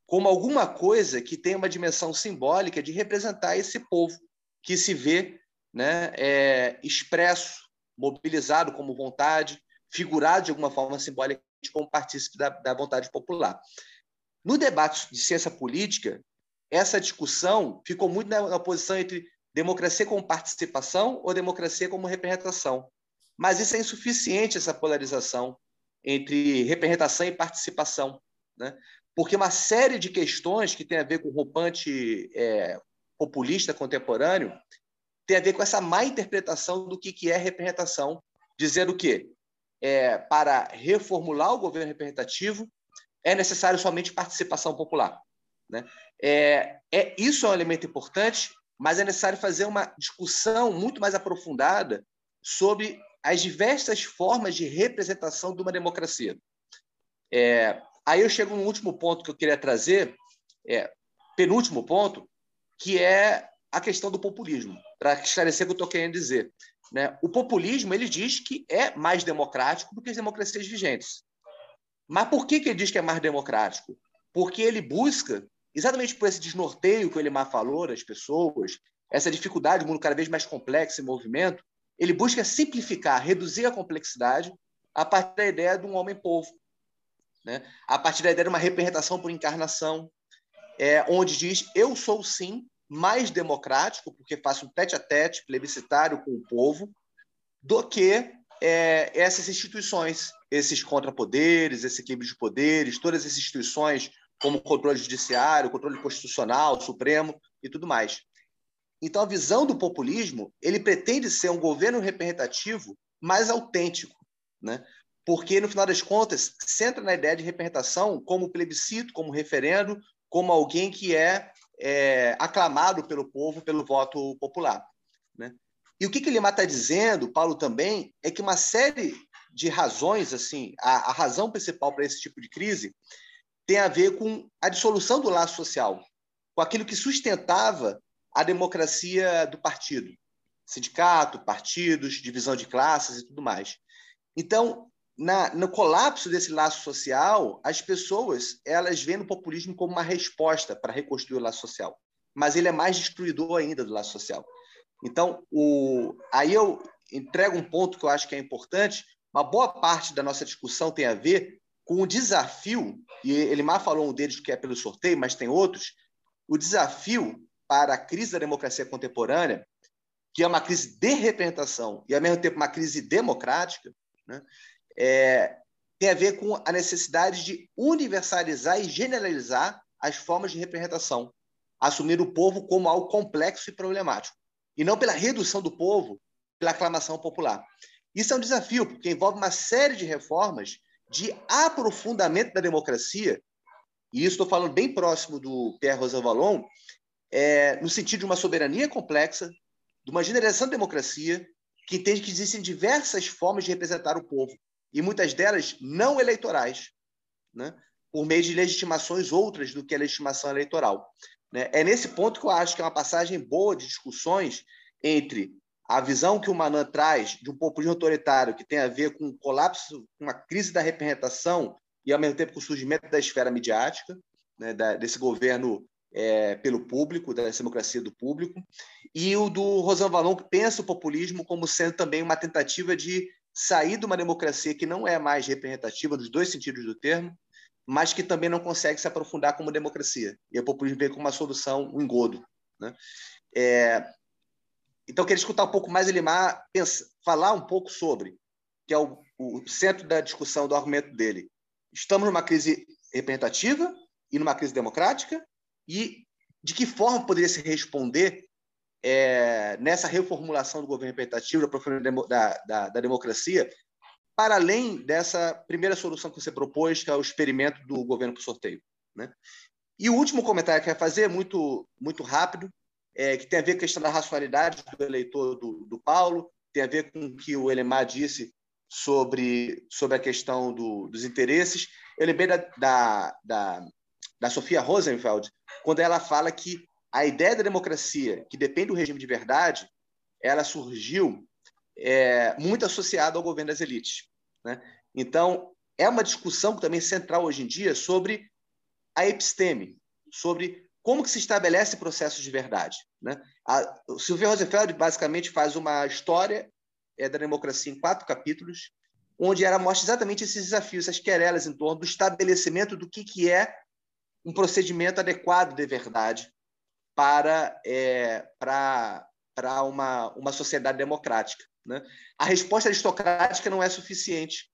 Speaker 4: como alguma coisa que tem uma dimensão simbólica de representar esse povo que se vê né, é, expresso, mobilizado como vontade, figurado de alguma forma simbólica como partícipe da, da vontade popular. No debate de ciência política, essa discussão ficou muito na, na posição entre democracia como participação ou democracia como representação. Mas isso é insuficiente, essa polarização entre representação e participação. Né? Porque uma série de questões que tem a ver com o rompante é, populista contemporâneo tem a ver com essa má interpretação do que, que é representação, dizendo que é, para reformular o governo representativo é necessário somente participação popular. Né? É, é, isso é um elemento importante, mas é necessário fazer uma discussão muito mais aprofundada sobre as diversas formas de representação de uma democracia. É, aí eu chego no último ponto que eu queria trazer, é, penúltimo ponto, que é a questão do populismo, para esclarecer o que eu estou querendo dizer. Né? O populismo ele diz que é mais democrático do que as democracias vigentes. Mas por que, que ele diz que é mais democrático? Porque ele busca exatamente por esse desnorteio que o Elimar falou das pessoas, essa dificuldade, o mundo cada vez mais complexo em movimento, ele busca simplificar, reduzir a complexidade a partir da ideia de um homem-povo, né? a partir da ideia de uma representação por encarnação, é, onde diz: eu sou sim mais democrático, porque faço um tete-a-tete plebiscitário com o povo, do que é, essas instituições, esses contrapoderes, esse equilíbrio de poderes, todas essas instituições como o controle judiciário, o controle constitucional, supremo e tudo mais. Então, a visão do populismo, ele pretende ser um governo representativo mais autêntico, né? porque, no final das contas, centra na ideia de representação como plebiscito, como referendo, como alguém que é, é aclamado pelo povo, pelo voto popular. Né? E o que, que ele está dizendo, Paulo também, é que uma série de razões, assim, a, a razão principal para esse tipo de crise tem a ver com a dissolução do laço social, com aquilo que sustentava a democracia do partido, sindicato, partidos, divisão de classes e tudo mais. Então, na, no colapso desse laço social, as pessoas elas veem o populismo como uma resposta para reconstruir o laço social, mas ele é mais destruidor ainda do laço social. Então, o, aí eu entrego um ponto que eu acho que é importante. Uma boa parte da nossa discussão tem a ver com o desafio, e Elimar falou um deles que é pelo sorteio, mas tem outros, o desafio para a crise da democracia contemporânea, que é uma crise de representação e, ao mesmo tempo, uma crise democrática, né? é, tem a ver com a necessidade de universalizar e generalizar as formas de representação, assumir o povo como algo complexo e problemático, e não pela redução do povo pela aclamação popular. Isso é um desafio, porque envolve uma série de reformas de aprofundamento da democracia, e isso estou falando bem próximo do Pierre Rosanvallon, é, no sentido de uma soberania complexa, de uma generação de democracia, que entende que existem diversas formas de representar o povo, e muitas delas não eleitorais, né? por meio de legitimações outras do que a legitimação eleitoral. Né? É nesse ponto que eu acho que é uma passagem boa de discussões entre a visão que o Manan traz de um populismo autoritário que tem a ver com o colapso, com uma crise da representação e, ao mesmo tempo, com o surgimento da esfera midiática, né, desse governo é, pelo público, da democracia do público, e o do Rosan Valon, que pensa o populismo como sendo também uma tentativa de sair de uma democracia que não é mais representativa, nos dois sentidos do termo, mas que também não consegue se aprofundar como democracia. E o populismo vem como uma solução, um engodo. Né? É, então, eu queria escutar um pouco mais Elimar pensa, falar um pouco sobre, que é o, o centro da discussão do argumento dele. Estamos numa crise representativa e numa crise democrática, e de que forma poderia se responder é, nessa reformulação do governo representativo, da, da, da, democracia, para além dessa primeira solução que você propôs, que é o experimento do governo por sorteio. Né? E o último comentário que eu quero fazer, muito, muito rápido, é, que tem a ver com a questão da racionalidade do eleitor do, do Paulo, tem a ver com o que o Elemar disse sobre, sobre a questão do, dos interesses. Eu lembrei da, da, da, da Sofia Rosenfeld, quando ela fala que a ideia da democracia, que depende do regime de verdade, ela surgiu é, muito associada ao governo das elites. Né? Então, é uma discussão também central hoje em dia sobre a episteme, sobre como que se estabelece processos de verdade. Né? A, o Silvio Rosenfeld basicamente faz uma história é, da democracia em quatro capítulos, onde ela mostra exatamente esses desafios, essas querelas em torno do estabelecimento do que, que é um procedimento adequado de verdade para, é, para, para uma, uma sociedade democrática. Né? A resposta aristocrática não é suficiente.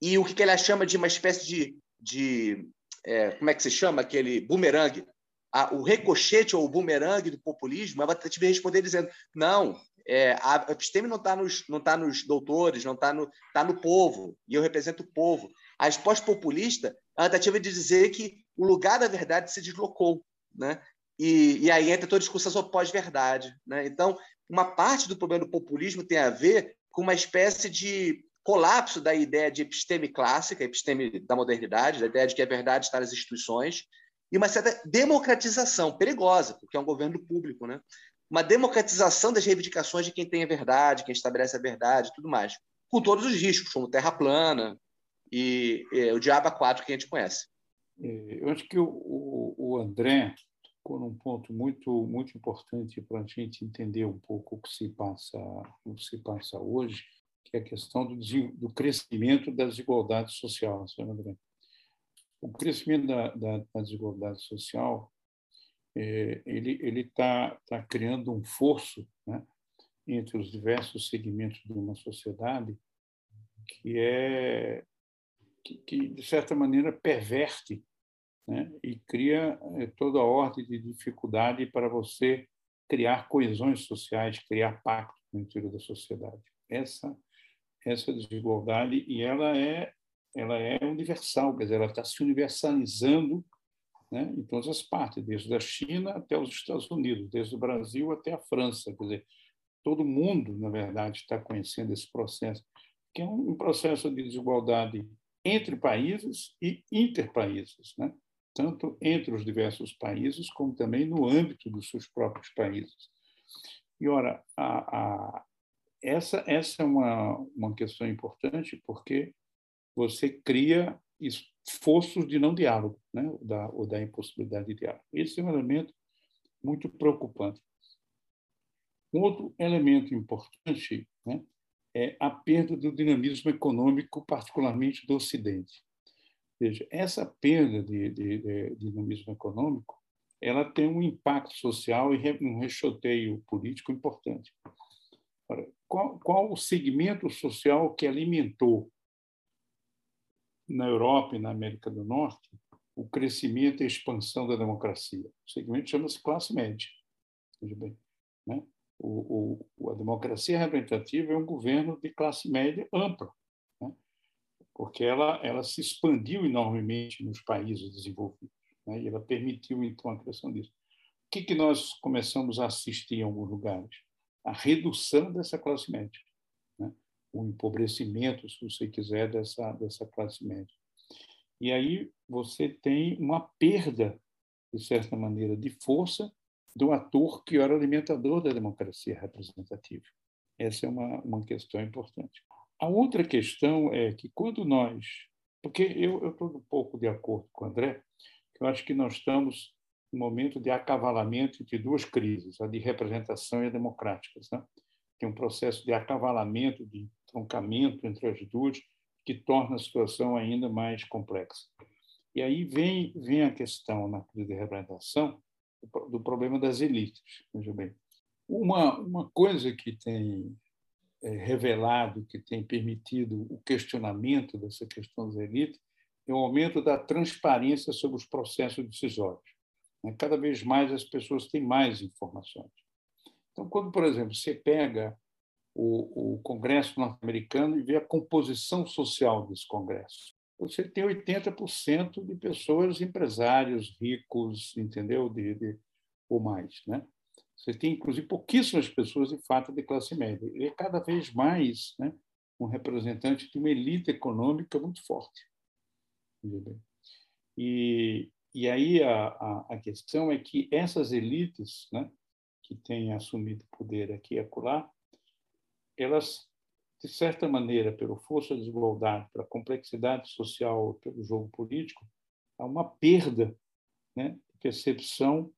Speaker 4: E o que, ela chama de uma espécie de, de é, como é que se chama aquele bumerangue, a, o recochete ou o bumerangue do populismo, ela te responder dizendo não, é, a episteme não está nos, não tá nos doutores, não está no, tá no povo, e eu represento o povo. A resposta populista é a tentativa de dizer que o lugar da verdade se deslocou. Né? E, e aí entra toda a discussão sobre pós-verdade. Né? Então, uma parte do problema do populismo tem a ver com uma espécie de colapso da ideia de episteme clássica, episteme da modernidade, da ideia de que a verdade está nas instituições, e uma certa democratização perigosa, porque é um governo público, né? Uma democratização das reivindicações de quem tem a verdade, quem estabelece a verdade, tudo mais, com todos os riscos, como terra plana e, e o diabo 4 que a gente conhece.
Speaker 2: É, eu acho que o, André tocou num ponto muito muito importante para a gente entender um pouco o que se passa o que se passa hoje, que é a questão do, do crescimento da desigualdade social. André. O crescimento da, da, da desigualdade social é, ele ele está tá criando um fosso né, entre os diversos segmentos de uma sociedade que é que, que de certa maneira perverte né? e cria eh, toda a ordem de dificuldade para você criar coesões sociais, criar pacto no interior da sociedade. Essa essa desigualdade e ela é ela é universal, quer dizer, ela está se universalizando né, em todas as partes, desde a China até os Estados Unidos, desde o Brasil até a França, quer dizer, todo mundo, na verdade, está conhecendo esse processo, que é um processo de desigualdade entre países e interpaíses, né? Tanto entre os diversos países, como também no âmbito dos seus próprios países. E, ora, a, a, essa, essa é uma, uma questão importante, porque você cria esforços de não diálogo, né? ou, da, ou da impossibilidade de diálogo. Esse é um elemento muito preocupante. Um outro elemento importante né, é a perda do dinamismo econômico, particularmente do Ocidente. Veja, essa perda de, de, de, dinamismo econômico ela tem um impacto social e um rechoteio político importante. Ora, qual, qual o segmento social que alimentou na Europa e na América do Norte o crescimento e a expansão da democracia? O segmento chama-se classe média. Veja bem, né? o, o, a democracia representativa é um governo de classe média ampla porque ela, ela se expandiu enormemente nos países desenvolvidos, né? e ela permitiu, então, a criação disso. O que, que nós começamos a assistir em alguns lugares? A redução dessa classe média, né? o empobrecimento, se você quiser, dessa, dessa classe média. E aí você tem uma perda, de certa maneira, de força do ator que era alimentador da democracia representativa. Essa é uma, uma questão importante. A outra questão é que quando nós. Porque eu estou um pouco de acordo com o André, eu acho que nós estamos no momento de acavalamento entre duas crises, a de representação e a democrática. Né? Tem um processo de acavalamento, de troncamento entre as duas, que torna a situação ainda mais complexa. E aí vem, vem a questão, na crise de representação, do problema das elites. Veja bem, uma, uma coisa que tem revelado, que tem permitido o questionamento dessa questão das elites, é o aumento da transparência sobre os processos decisórios. Né? Cada vez mais as pessoas têm mais informações. Então, quando, por exemplo, você pega o, o Congresso norte-americano e vê a composição social desse Congresso, você tem 80% de pessoas empresários ricos, entendeu? De, de, ou mais, né? Você tem, inclusive, pouquíssimas pessoas, de fato, de classe média. Ele é cada vez mais né, um representante de uma elite econômica muito forte. E, e aí a, a, a questão é que essas elites né, que têm assumido poder aqui e acolá, elas, de certa maneira, pela força da desigualdade, pela complexidade social, pelo jogo político, há uma perda né, de percepção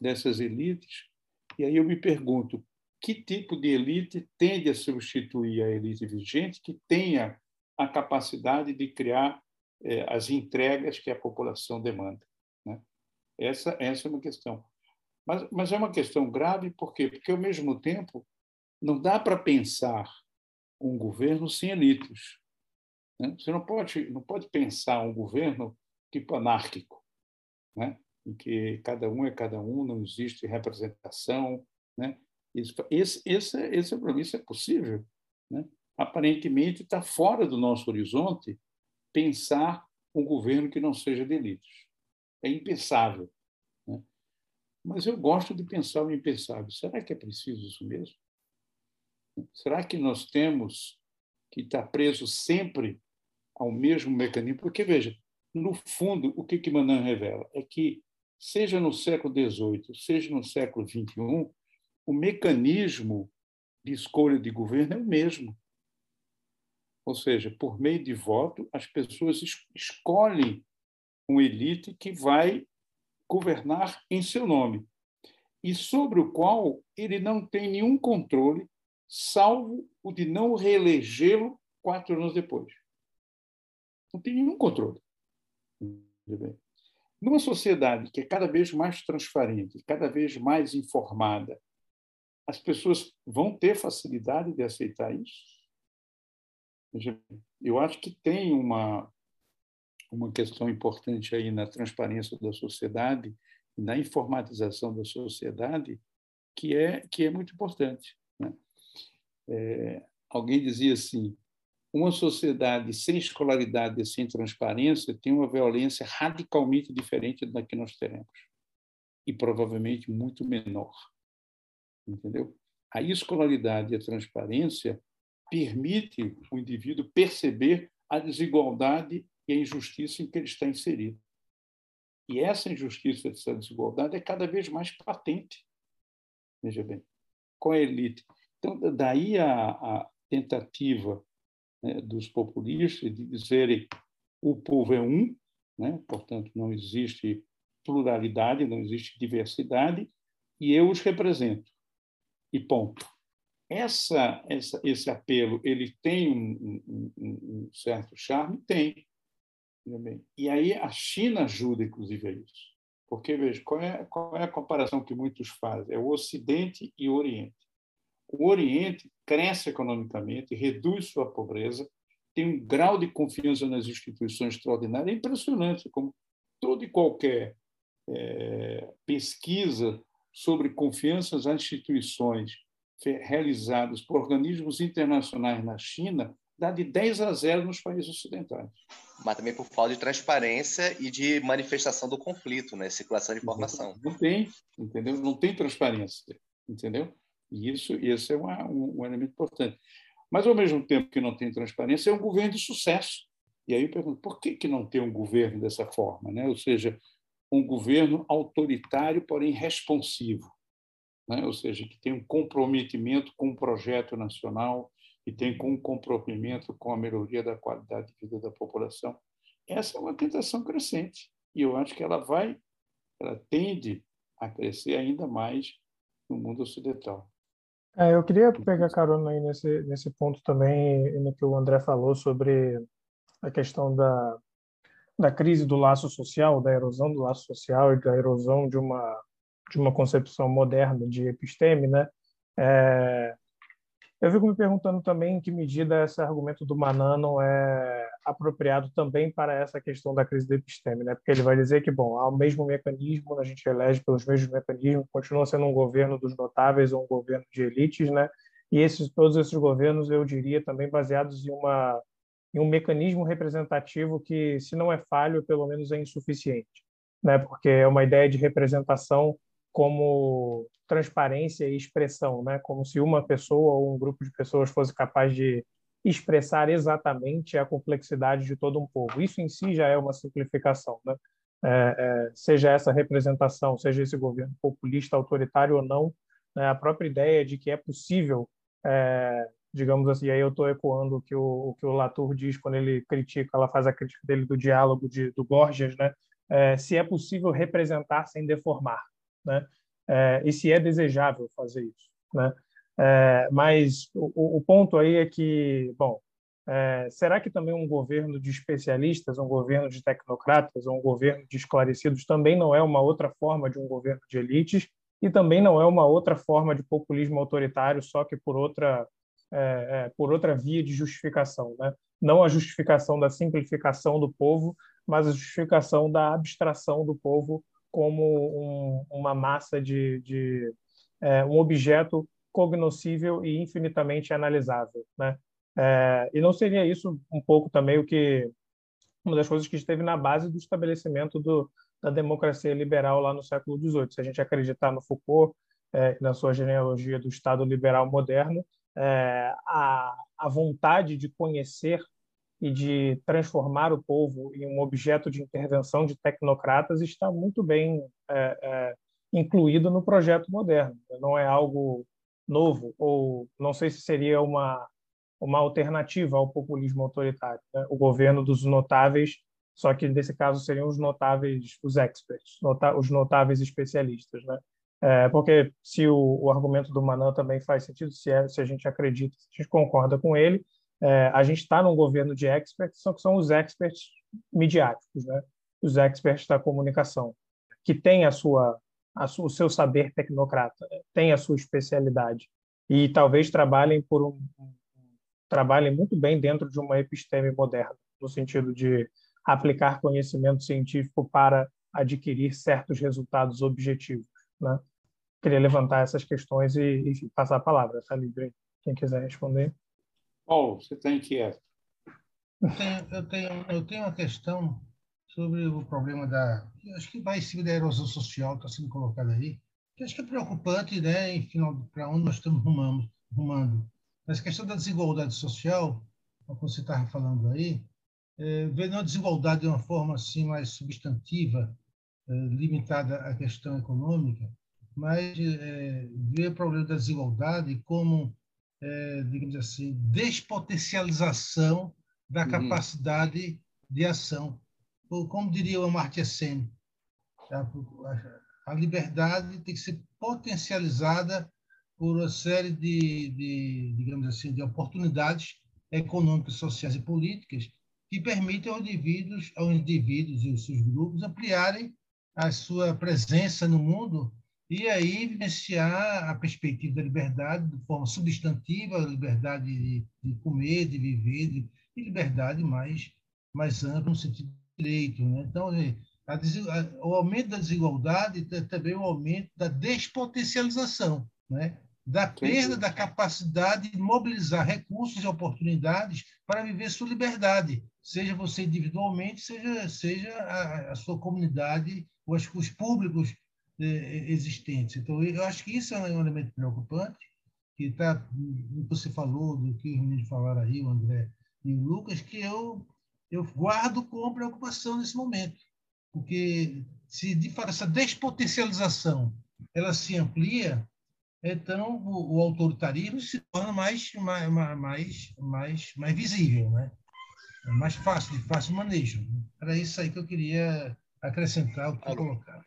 Speaker 2: dessas elites. E aí eu me pergunto, que tipo de elite tende a substituir a elite vigente que tenha a capacidade de criar eh, as entregas que a população demanda? Né? Essa, essa é uma questão. Mas, mas é uma questão grave, por quê? Porque, ao mesmo tempo, não dá para pensar um governo sem elites. Né? Você não pode, não pode pensar um governo tipo anárquico, né? Em que cada um é cada um, não existe representação. Né? Esse, esse, esse, esse, isso é possível. Né? Aparentemente, está fora do nosso horizonte pensar um governo que não seja de elites. É impensável. Né? Mas eu gosto de pensar o impensável. Será que é preciso isso mesmo? Será que nós temos que estar preso sempre ao mesmo mecanismo? Porque, veja, no fundo, o que, que Manan revela? É que, seja no século XVIII, seja no século XXI, o mecanismo de escolha de governo é o mesmo. Ou seja, por meio de voto, as pessoas escolhem uma elite que vai governar em seu nome e sobre o qual ele não tem nenhum controle, salvo o de não reelegê-lo quatro anos depois. Não tem nenhum controle. Numa sociedade que é cada vez mais transparente, cada vez mais informada, as pessoas vão ter facilidade de aceitar isso? Eu acho que tem uma, uma questão importante aí na transparência da sociedade, na informatização da sociedade, que é, que é muito importante. Né? É, alguém dizia assim: uma sociedade sem escolaridade e sem transparência tem uma violência radicalmente diferente da que nós teremos e provavelmente muito menor. Entendeu? A escolaridade e a transparência permite o indivíduo perceber a desigualdade e a injustiça em que ele está inserido. E essa injustiça, essa desigualdade é cada vez mais patente. Veja bem, com a elite. Então, daí a, a tentativa né, dos populistas de dizerem o povo é um, né? portanto, não existe pluralidade, não existe diversidade, e eu os represento. E ponto. Essa, essa, esse apelo ele tem um, um, um certo charme? Tem. E aí a China ajuda, inclusive, a isso. Porque, veja, qual é, qual é a comparação que muitos fazem? É o Ocidente e o Oriente. O Oriente cresce economicamente, reduz sua pobreza, tem um grau de confiança nas instituições extraordinário, é impressionante, como toda e qualquer é, pesquisa sobre confiança nas instituições realizadas por organismos internacionais na China dá de 10 a 0 nos países ocidentais.
Speaker 4: Mas também por falta de transparência e de manifestação do conflito, né? circulação de informação.
Speaker 2: Não tem, entendeu? Não tem transparência, entendeu? E isso, esse é uma, um, um, elemento importante. Mas, ao mesmo tempo que não tem transparência, é um governo de sucesso. E aí eu pergunto, por que, que não tem um governo dessa forma? Né? Ou seja, um governo autoritário, porém responsivo. Né? Ou seja, que tem um comprometimento com o projeto nacional e tem um comprometimento com a melhoria da qualidade de vida da população. Essa é uma tentação crescente. E eu acho que ela vai, ela tende a crescer ainda mais no mundo ocidental.
Speaker 1: É, eu queria pegar carona aí nesse, nesse ponto também, no que o André falou sobre a questão da, da crise do laço social, da erosão do laço social e da erosão de uma, de uma concepção moderna de episteme, né? É, eu fico me perguntando também em que medida esse argumento do Manan não é apropriado também para essa questão da crise do episteme, né? Porque ele vai dizer que, bom, há o mesmo mecanismo, a gente elege pelos mesmos mecanismos, continua sendo um governo dos notáveis ou um governo de elites, né? E esses, todos esses governos, eu diria, também baseados em, uma, em um mecanismo representativo que, se não é falho, pelo menos é insuficiente, né? Porque é uma ideia de representação como transparência e expressão, né? como se uma pessoa ou um grupo de pessoas fosse capaz de expressar exatamente a complexidade de todo um povo. Isso em si já é uma simplificação. Né? É, é, seja essa representação, seja esse governo populista, autoritário ou não, né? a própria ideia de que é possível, é, digamos assim, aí eu estou ecoando o que o, o, que o Latour diz quando ele critica, ela faz a crítica dele do diálogo de, do Borges, né? É, se é possível representar sem deformar, né? É, e se é desejável fazer isso, né? É, mas o, o, ponto aí é que, bom, é, será que também um governo de especialistas, um governo de tecnocratas, um governo de esclarecidos também não é uma outra forma de um governo de elites e também não é uma outra forma de populismo autoritário, só que por outra é, é, por outra via de justificação, né? Não a justificação da simplificação do povo, mas a justificação da abstração do povo como um, uma massa de, de é, um objeto cognoscível e infinitamente analisável, né? É, e não seria isso um pouco também o que uma das coisas que esteve na base do estabelecimento do, da democracia liberal lá no século XVIII. Se a gente acreditar no Foucault, é, na sua genealogia do Estado liberal moderno, é, a, a vontade de conhecer e de transformar o povo em um objeto de intervenção de tecnocratas está muito bem é, é, incluído no projeto moderno. Não é algo novo, ou não sei se seria uma, uma alternativa ao populismo autoritário. Né? O governo dos notáveis, só que nesse caso seriam os notáveis, os experts, nota, os notáveis especialistas. Né? É, porque se o, o, argumento do Manan também faz sentido, se, é, se a gente acredita, se a gente concorda com ele, é, a gente está num governo de experts, só que são os experts midiáticos, né? os experts da comunicação, que têm a sua o seu saber tecnocrata, tem a sua especialidade e talvez trabalhem por um, trabalhem muito bem dentro de uma episteme moderna, no sentido de aplicar conhecimento científico para adquirir certos resultados objetivos, né? Queria levantar essas questões e, e passar a palavra, tá livre quem quiser responder.
Speaker 2: Paulo, você está inquieto.
Speaker 3: Eu tenho, eu tenho, eu tenho uma questão sobre o problema da. Acho que vai em cima da erosão social, está sendo colocado aí, que acho que é preocupante, né, enfim, para onde nós estamos rumando, rumando. Mas a questão da desigualdade social, como você estava falando aí, é, vendo a desigualdade de uma forma assim mais substantiva, é, limitada à questão econômica, mas é, ver o problema da desigualdade como, é, digamos assim, despotencialização da uhum. capacidade de ação como diria o Amartya Sen, a liberdade tem que ser potencializada por uma série de, de, digamos assim, de oportunidades econômicas, sociais e políticas que permitem aos indivíduos, aos indivíduos e os seus grupos ampliarem a sua presença no mundo e aí vivenciar a perspectiva da liberdade de forma substantiva, a liberdade de, de comer, de viver, de, de liberdade mais mais ampla no sentido direito. Né? Então, a, a, o aumento da desigualdade é também o aumento da despotencialização, né? da perda da capacidade de mobilizar recursos e oportunidades para viver sua liberdade, seja você individualmente, seja, seja a, a sua comunidade, os, os públicos eh, existentes. Então, eu acho que isso é um elemento preocupante, que está, no que você falou, do que os meninos falaram aí, o André e o Lucas, que eu eu guardo com preocupação nesse momento, porque se de fato essa despotencialização ela se amplia, então o, o autoritarismo se torna mais mais mais mais, mais visível, né? É mais fácil, de fácil manejo. Era isso aí que eu queria acrescentar o que colocar.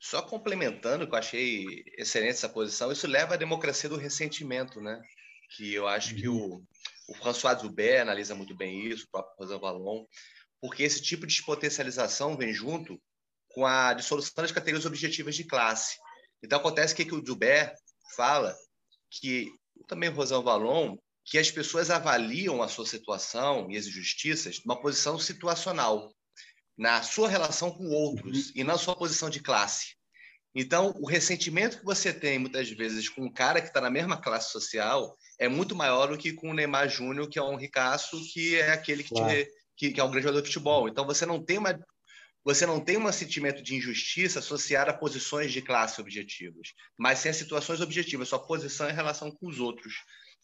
Speaker 4: Só complementando, que eu achei excelente essa posição, isso leva à democracia do ressentimento, né? Que eu acho que o, o François Zuber analisa muito bem isso, o próprio Rosan Vallon, porque esse tipo de potencialização vem junto com a dissolução das categorias objetivas de classe. Então, acontece que, que o Zuber fala que, também o Rosan Vallon, que as pessoas avaliam a sua situação e as injustiças numa posição situacional, na sua relação com outros uhum. e na sua posição de classe. Então, o ressentimento que você tem, muitas vezes, com um cara que está na mesma classe social é muito maior do que com o Neymar Júnior, que é um ricaço, que é aquele que, claro. te, que, que, é um grande jogador de futebol. Então, você não tem uma, você não tem um sentimento de injustiça associado a posições de classe objetivas, mas sim a situações objetivas, sua posição em relação com os outros.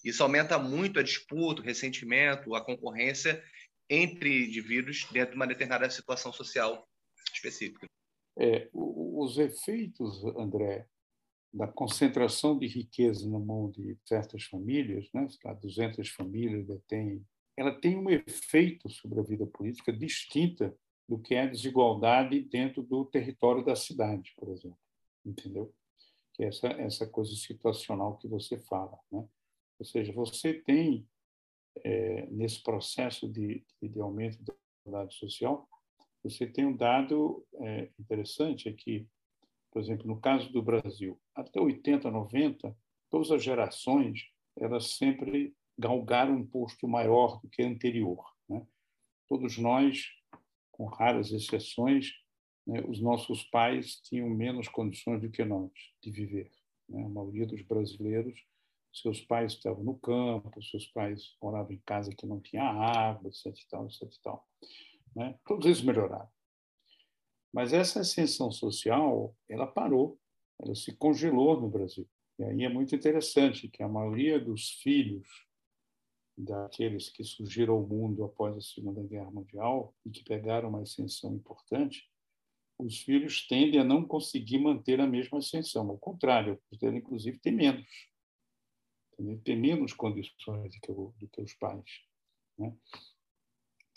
Speaker 4: Isso aumenta muito a disputa, o ressentimento, a concorrência entre indivíduos dentro de uma determinada situação social específica.
Speaker 2: É, os efeitos, André, da concentração de riqueza na mão de certas famílias, né? 200 famílias detêm, ela tem um efeito sobre a vida política distinta do que é a desigualdade dentro do território da cidade, por exemplo, entendeu? Que é essa essa coisa situacional que você fala, né? Ou seja, você tem é, nesse processo de, de aumento da desigualdade social, você tem um dado é, interessante por exemplo, no caso do Brasil, até 80, 90, todas as gerações elas sempre galgaram um posto maior do que a anterior. Né? Todos nós com raras exceções, né, os nossos pais tinham menos condições do que nós de viver. Né? A maioria dos brasileiros, seus pais estavam no campo, seus pais moravam em casa que não tinha água, etc. Tal, etc tal, né? Todos eles melhoraram. Mas essa ascensão social, ela parou, ela se congelou no Brasil. E aí é muito interessante que a maioria dos filhos daqueles que surgiram ao mundo após a Segunda Guerra Mundial e que pegaram uma ascensão importante, os filhos tendem a não conseguir manter a mesma ascensão. Ao contrário, eles inclusive, ter menos. Ter menos condições do que os pais. Né?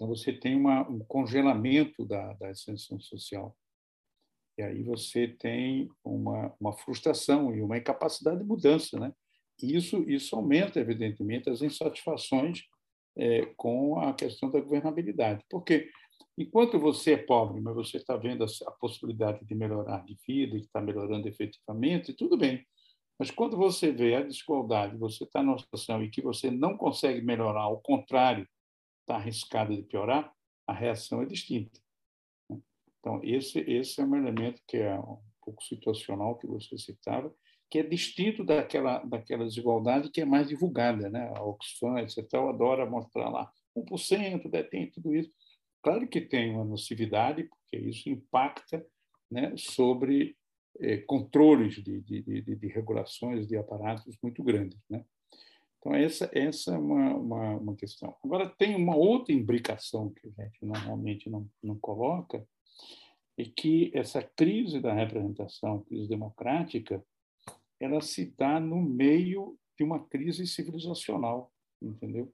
Speaker 2: Então, você tem uma, um congelamento da, da ascensão social. E aí você tem uma, uma frustração e uma incapacidade de mudança, né? isso, isso aumenta, evidentemente, as insatisfações é, com a questão da governabilidade. Porque, enquanto você é pobre, mas você está vendo a, a possibilidade de melhorar de vida, e está melhorando efetivamente, tudo bem. Mas quando você vê a desigualdade, você está numa situação em que você não consegue melhorar, ao contrário, está arriscado de piorar, a reação é distinta. Né? Então, esse, esse é um elemento que é um pouco situacional que você citava, que é distinto daquela, daquela desigualdade que é mais divulgada. Né? A Oxfam, etc., adora mostrar lá 1% detém tudo isso. Claro que tem uma nocividade, porque isso impacta né, sobre eh, controles de, de, de, de, regulações de aparatos muito grandes. Né? Então, essa, essa é uma, uma, uma, questão. Agora, tem uma outra imbricação que a gente normalmente não, não coloca, é que essa crise da representação, crise democrática, ela se dá no meio de uma crise civilizacional, entendeu?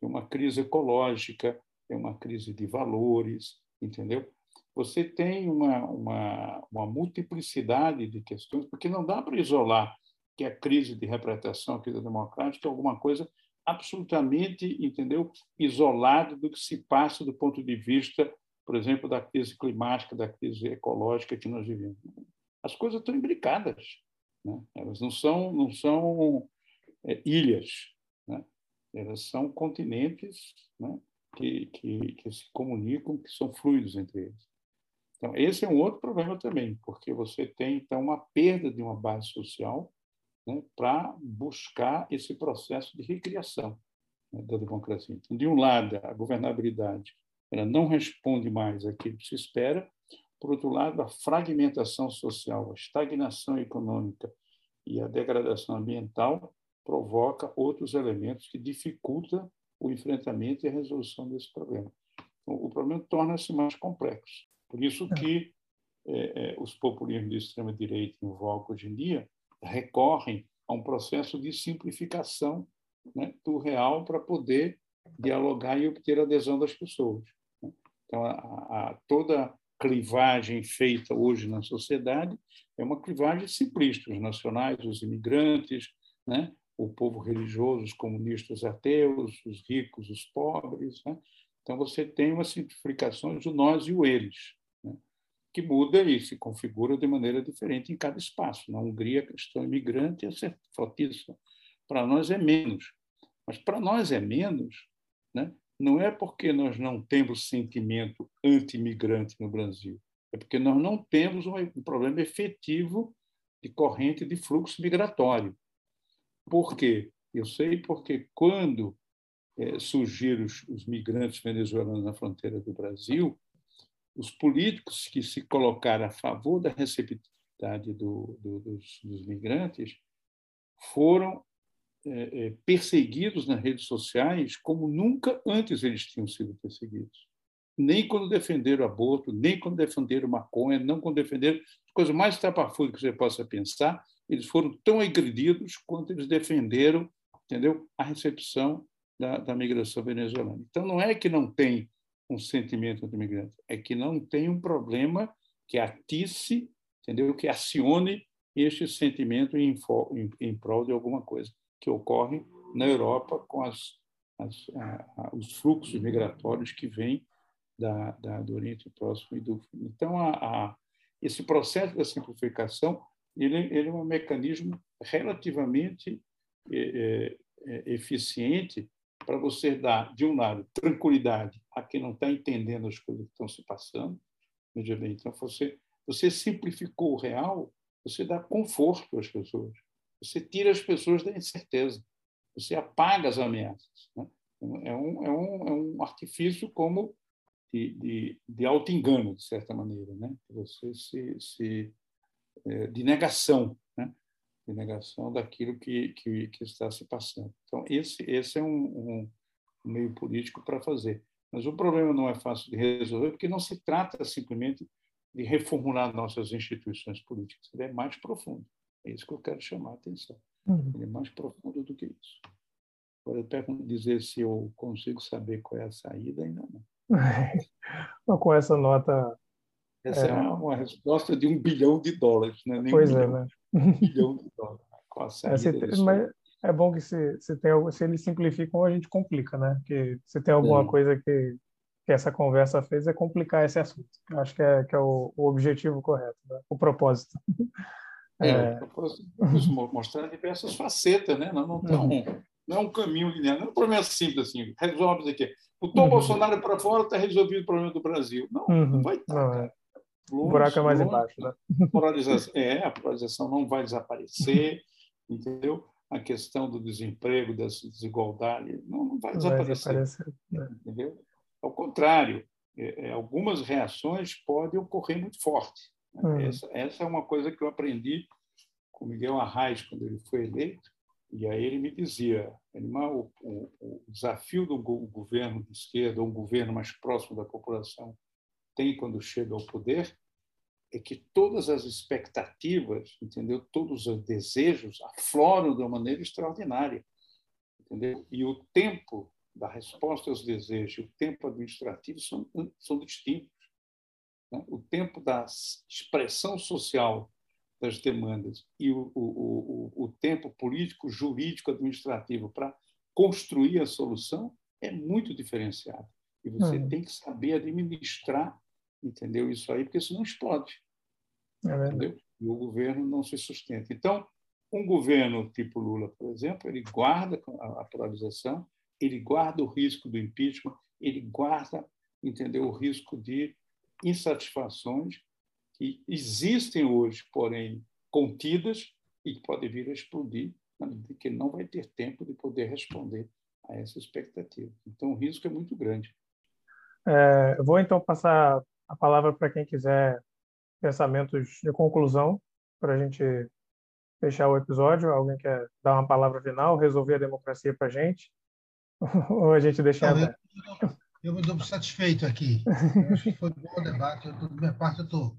Speaker 2: Uma crise ecológica, tem uma crise de valores, entendeu? Você tem uma, uma, uma multiplicidade de questões, porque não dá para isolar que a crise de representação, a crise democrática, é alguma coisa absolutamente, entendeu, isolada do que se passa do ponto de vista, por exemplo, da crise climática, da crise ecológica que nós vivemos. As coisas estão imbricadas. Né? Elas não são, não são é, ilhas, né? elas são continentes né? que, que, que se comunicam, que são fluidos entre eles. Então, esse é um outro problema também, porque você tem, então, uma perda de uma base social né, para buscar esse processo de recriação né, da democracia. Então, de um lado, a governabilidade ela não responde mais àquilo que se espera, por outro lado, a fragmentação social, a estagnação econômica e a degradação ambiental provoca outros elementos que dificultam o enfrentamento e a resolução desse problema. Então, o problema torna-se mais complexo. Por isso que é, é, os populismos de extrema direita em voga hoje em dia recorrem a um processo de simplificação né, do real para poder dialogar e obter adesão das pessoas. Né. Então, a, a, toda clivagem feita hoje na sociedade é uma clivagem simplista. Os nacionais, os imigrantes, né? o povo religioso, os comunistas ateus, os ricos, os pobres. Né? Então, você tem uma simplificação do nós e o eles? Que muda e se configura de maneira diferente em cada espaço. Na Hungria, a questão imigrante é fortíssima. Para nós é menos. Mas para nós é menos né? não é porque nós não temos sentimento anti-imigrante no Brasil, é porque nós não temos um problema efetivo de corrente de fluxo migratório. Por quê? Eu sei porque quando é, surgiram os, os migrantes venezuelanos na fronteira do Brasil, os políticos que se colocaram a favor da receptividade do, do, dos, dos, migrantes foram é, é, perseguidos nas redes sociais como nunca antes eles tinham sido perseguidos. Nem quando defenderam aborto, nem quando defenderam maconha, não quando defenderam as coisas mais tapafúrdias que você possa pensar, eles foram tão agredidos quanto eles defenderam entendeu? a recepção da, da migração venezuelana. Então, não é que não tem um sentimento anti-imigrante, é que não tem um problema que atice, entendeu? que acione este sentimento em, em, em prol de alguma coisa que ocorre na Europa com as, as, a, os fluxos migratórios que vêm da, da, do Oriente Próximo e do então a, a, esse processo da simplificação ele, ele é um mecanismo relativamente é, é, eficiente para você dar, de um lado, tranquilidade a quem não está entendendo as coisas que estão se passando. Veja bem, então você, você simplificou o real, você dá conforto às pessoas, você tira as pessoas da incerteza, você apaga as ameaças. Né? É, um, é, um, é um artifício como de, de, de auto-engano, de certa maneira, né? você se, se é, de negação de negação daquilo que, que, que, está se passando. Então, esse, esse é um, um meio político para fazer. Mas o problema não é fácil de resolver, porque não se trata simplesmente de reformular nossas instituições políticas, ele é mais profundo. É isso que eu quero chamar a atenção. Uhum. Ele é mais profundo do que isso. Agora, eu dizer se eu consigo saber qual é a saída, ainda <laughs>
Speaker 1: não. Com essa nota.
Speaker 2: Essa é, é uma resposta de um bilhão de dólares, né?
Speaker 1: Nem pois um é, né? <laughs> bilhão de dólares. É, mas é bom que se, se, tem, se eles simplificam, a gente complica, né? Porque se tem alguma coisa que, que essa conversa fez é complicar esse assunto. Eu acho que é, que é o, o objetivo correto, né? o propósito.
Speaker 2: É, é... o propósito mostrar diversas facetas, né? Não, não, tão, uhum. não é um caminho linear, não é um problema simples assim, resolve isso aqui. O Tom uhum. Bolsonaro para fora está resolvido o problema do Brasil. Não, uhum. não vai estar, não, é.
Speaker 1: Longe, o buraco é mais embaixo, né?
Speaker 2: Polarização, é, a polarização não vai desaparecer, <laughs> entendeu? A questão do desemprego, da desigualdade, não, não vai desaparecer. Vai desaparecer né? entendeu? Ao contrário, é, é, algumas reações podem ocorrer muito forte. Né? Hum. Essa, essa, é uma coisa que eu aprendi com Miguel Arraes quando ele foi eleito, e aí ele me dizia, o, o, o desafio do governo de esquerda, um governo mais próximo da população, tem quando chega ao poder é que todas as expectativas, entendeu? Todos os desejos afloram de uma maneira extraordinária, entendeu? E o tempo da resposta aos desejos, o tempo administrativo são são distintos. Né? O tempo da expressão social das demandas e o, o, o, o tempo político, jurídico, administrativo para construir a solução é muito diferenciado. E você uhum. tem que saber administrar entendeu? Isso aí, porque senão explode. É entendeu? E o governo não se sustenta. Então, um governo tipo Lula, por exemplo, ele guarda a polarização, ele guarda o risco do impeachment, ele guarda, entendeu, o risco de insatisfações que existem hoje, porém contidas e que podem vir a explodir, que ele não vai ter tempo de poder responder a essa expectativa. Então, o risco é muito grande.
Speaker 1: É, vou então passar a palavra para quem quiser pensamentos de conclusão para a gente fechar o episódio. Alguém quer dar uma palavra final, resolver a democracia para a gente? <laughs> Ou a gente deixa
Speaker 3: Não, eu, eu, me dou satisfeito aqui. Eu acho que foi um bom debate. Eu, da minha parte, eu estou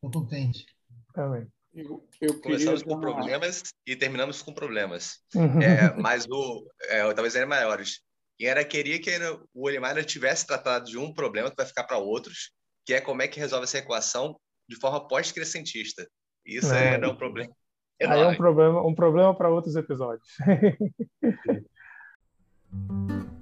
Speaker 3: contente.
Speaker 1: Também.
Speaker 4: Eu, eu Começamos com problemas e terminamos com problemas. Uhum. É, mas o, é, talvez eram maiores. E era queria que o Elimar tivesse tratado de um problema que vai ficar para outros, que é como é que resolve essa equação de forma pós-crescentista. Isso é. era um problema.
Speaker 1: Enorme. Aí é um problema, um problema para outros episódios. <laughs>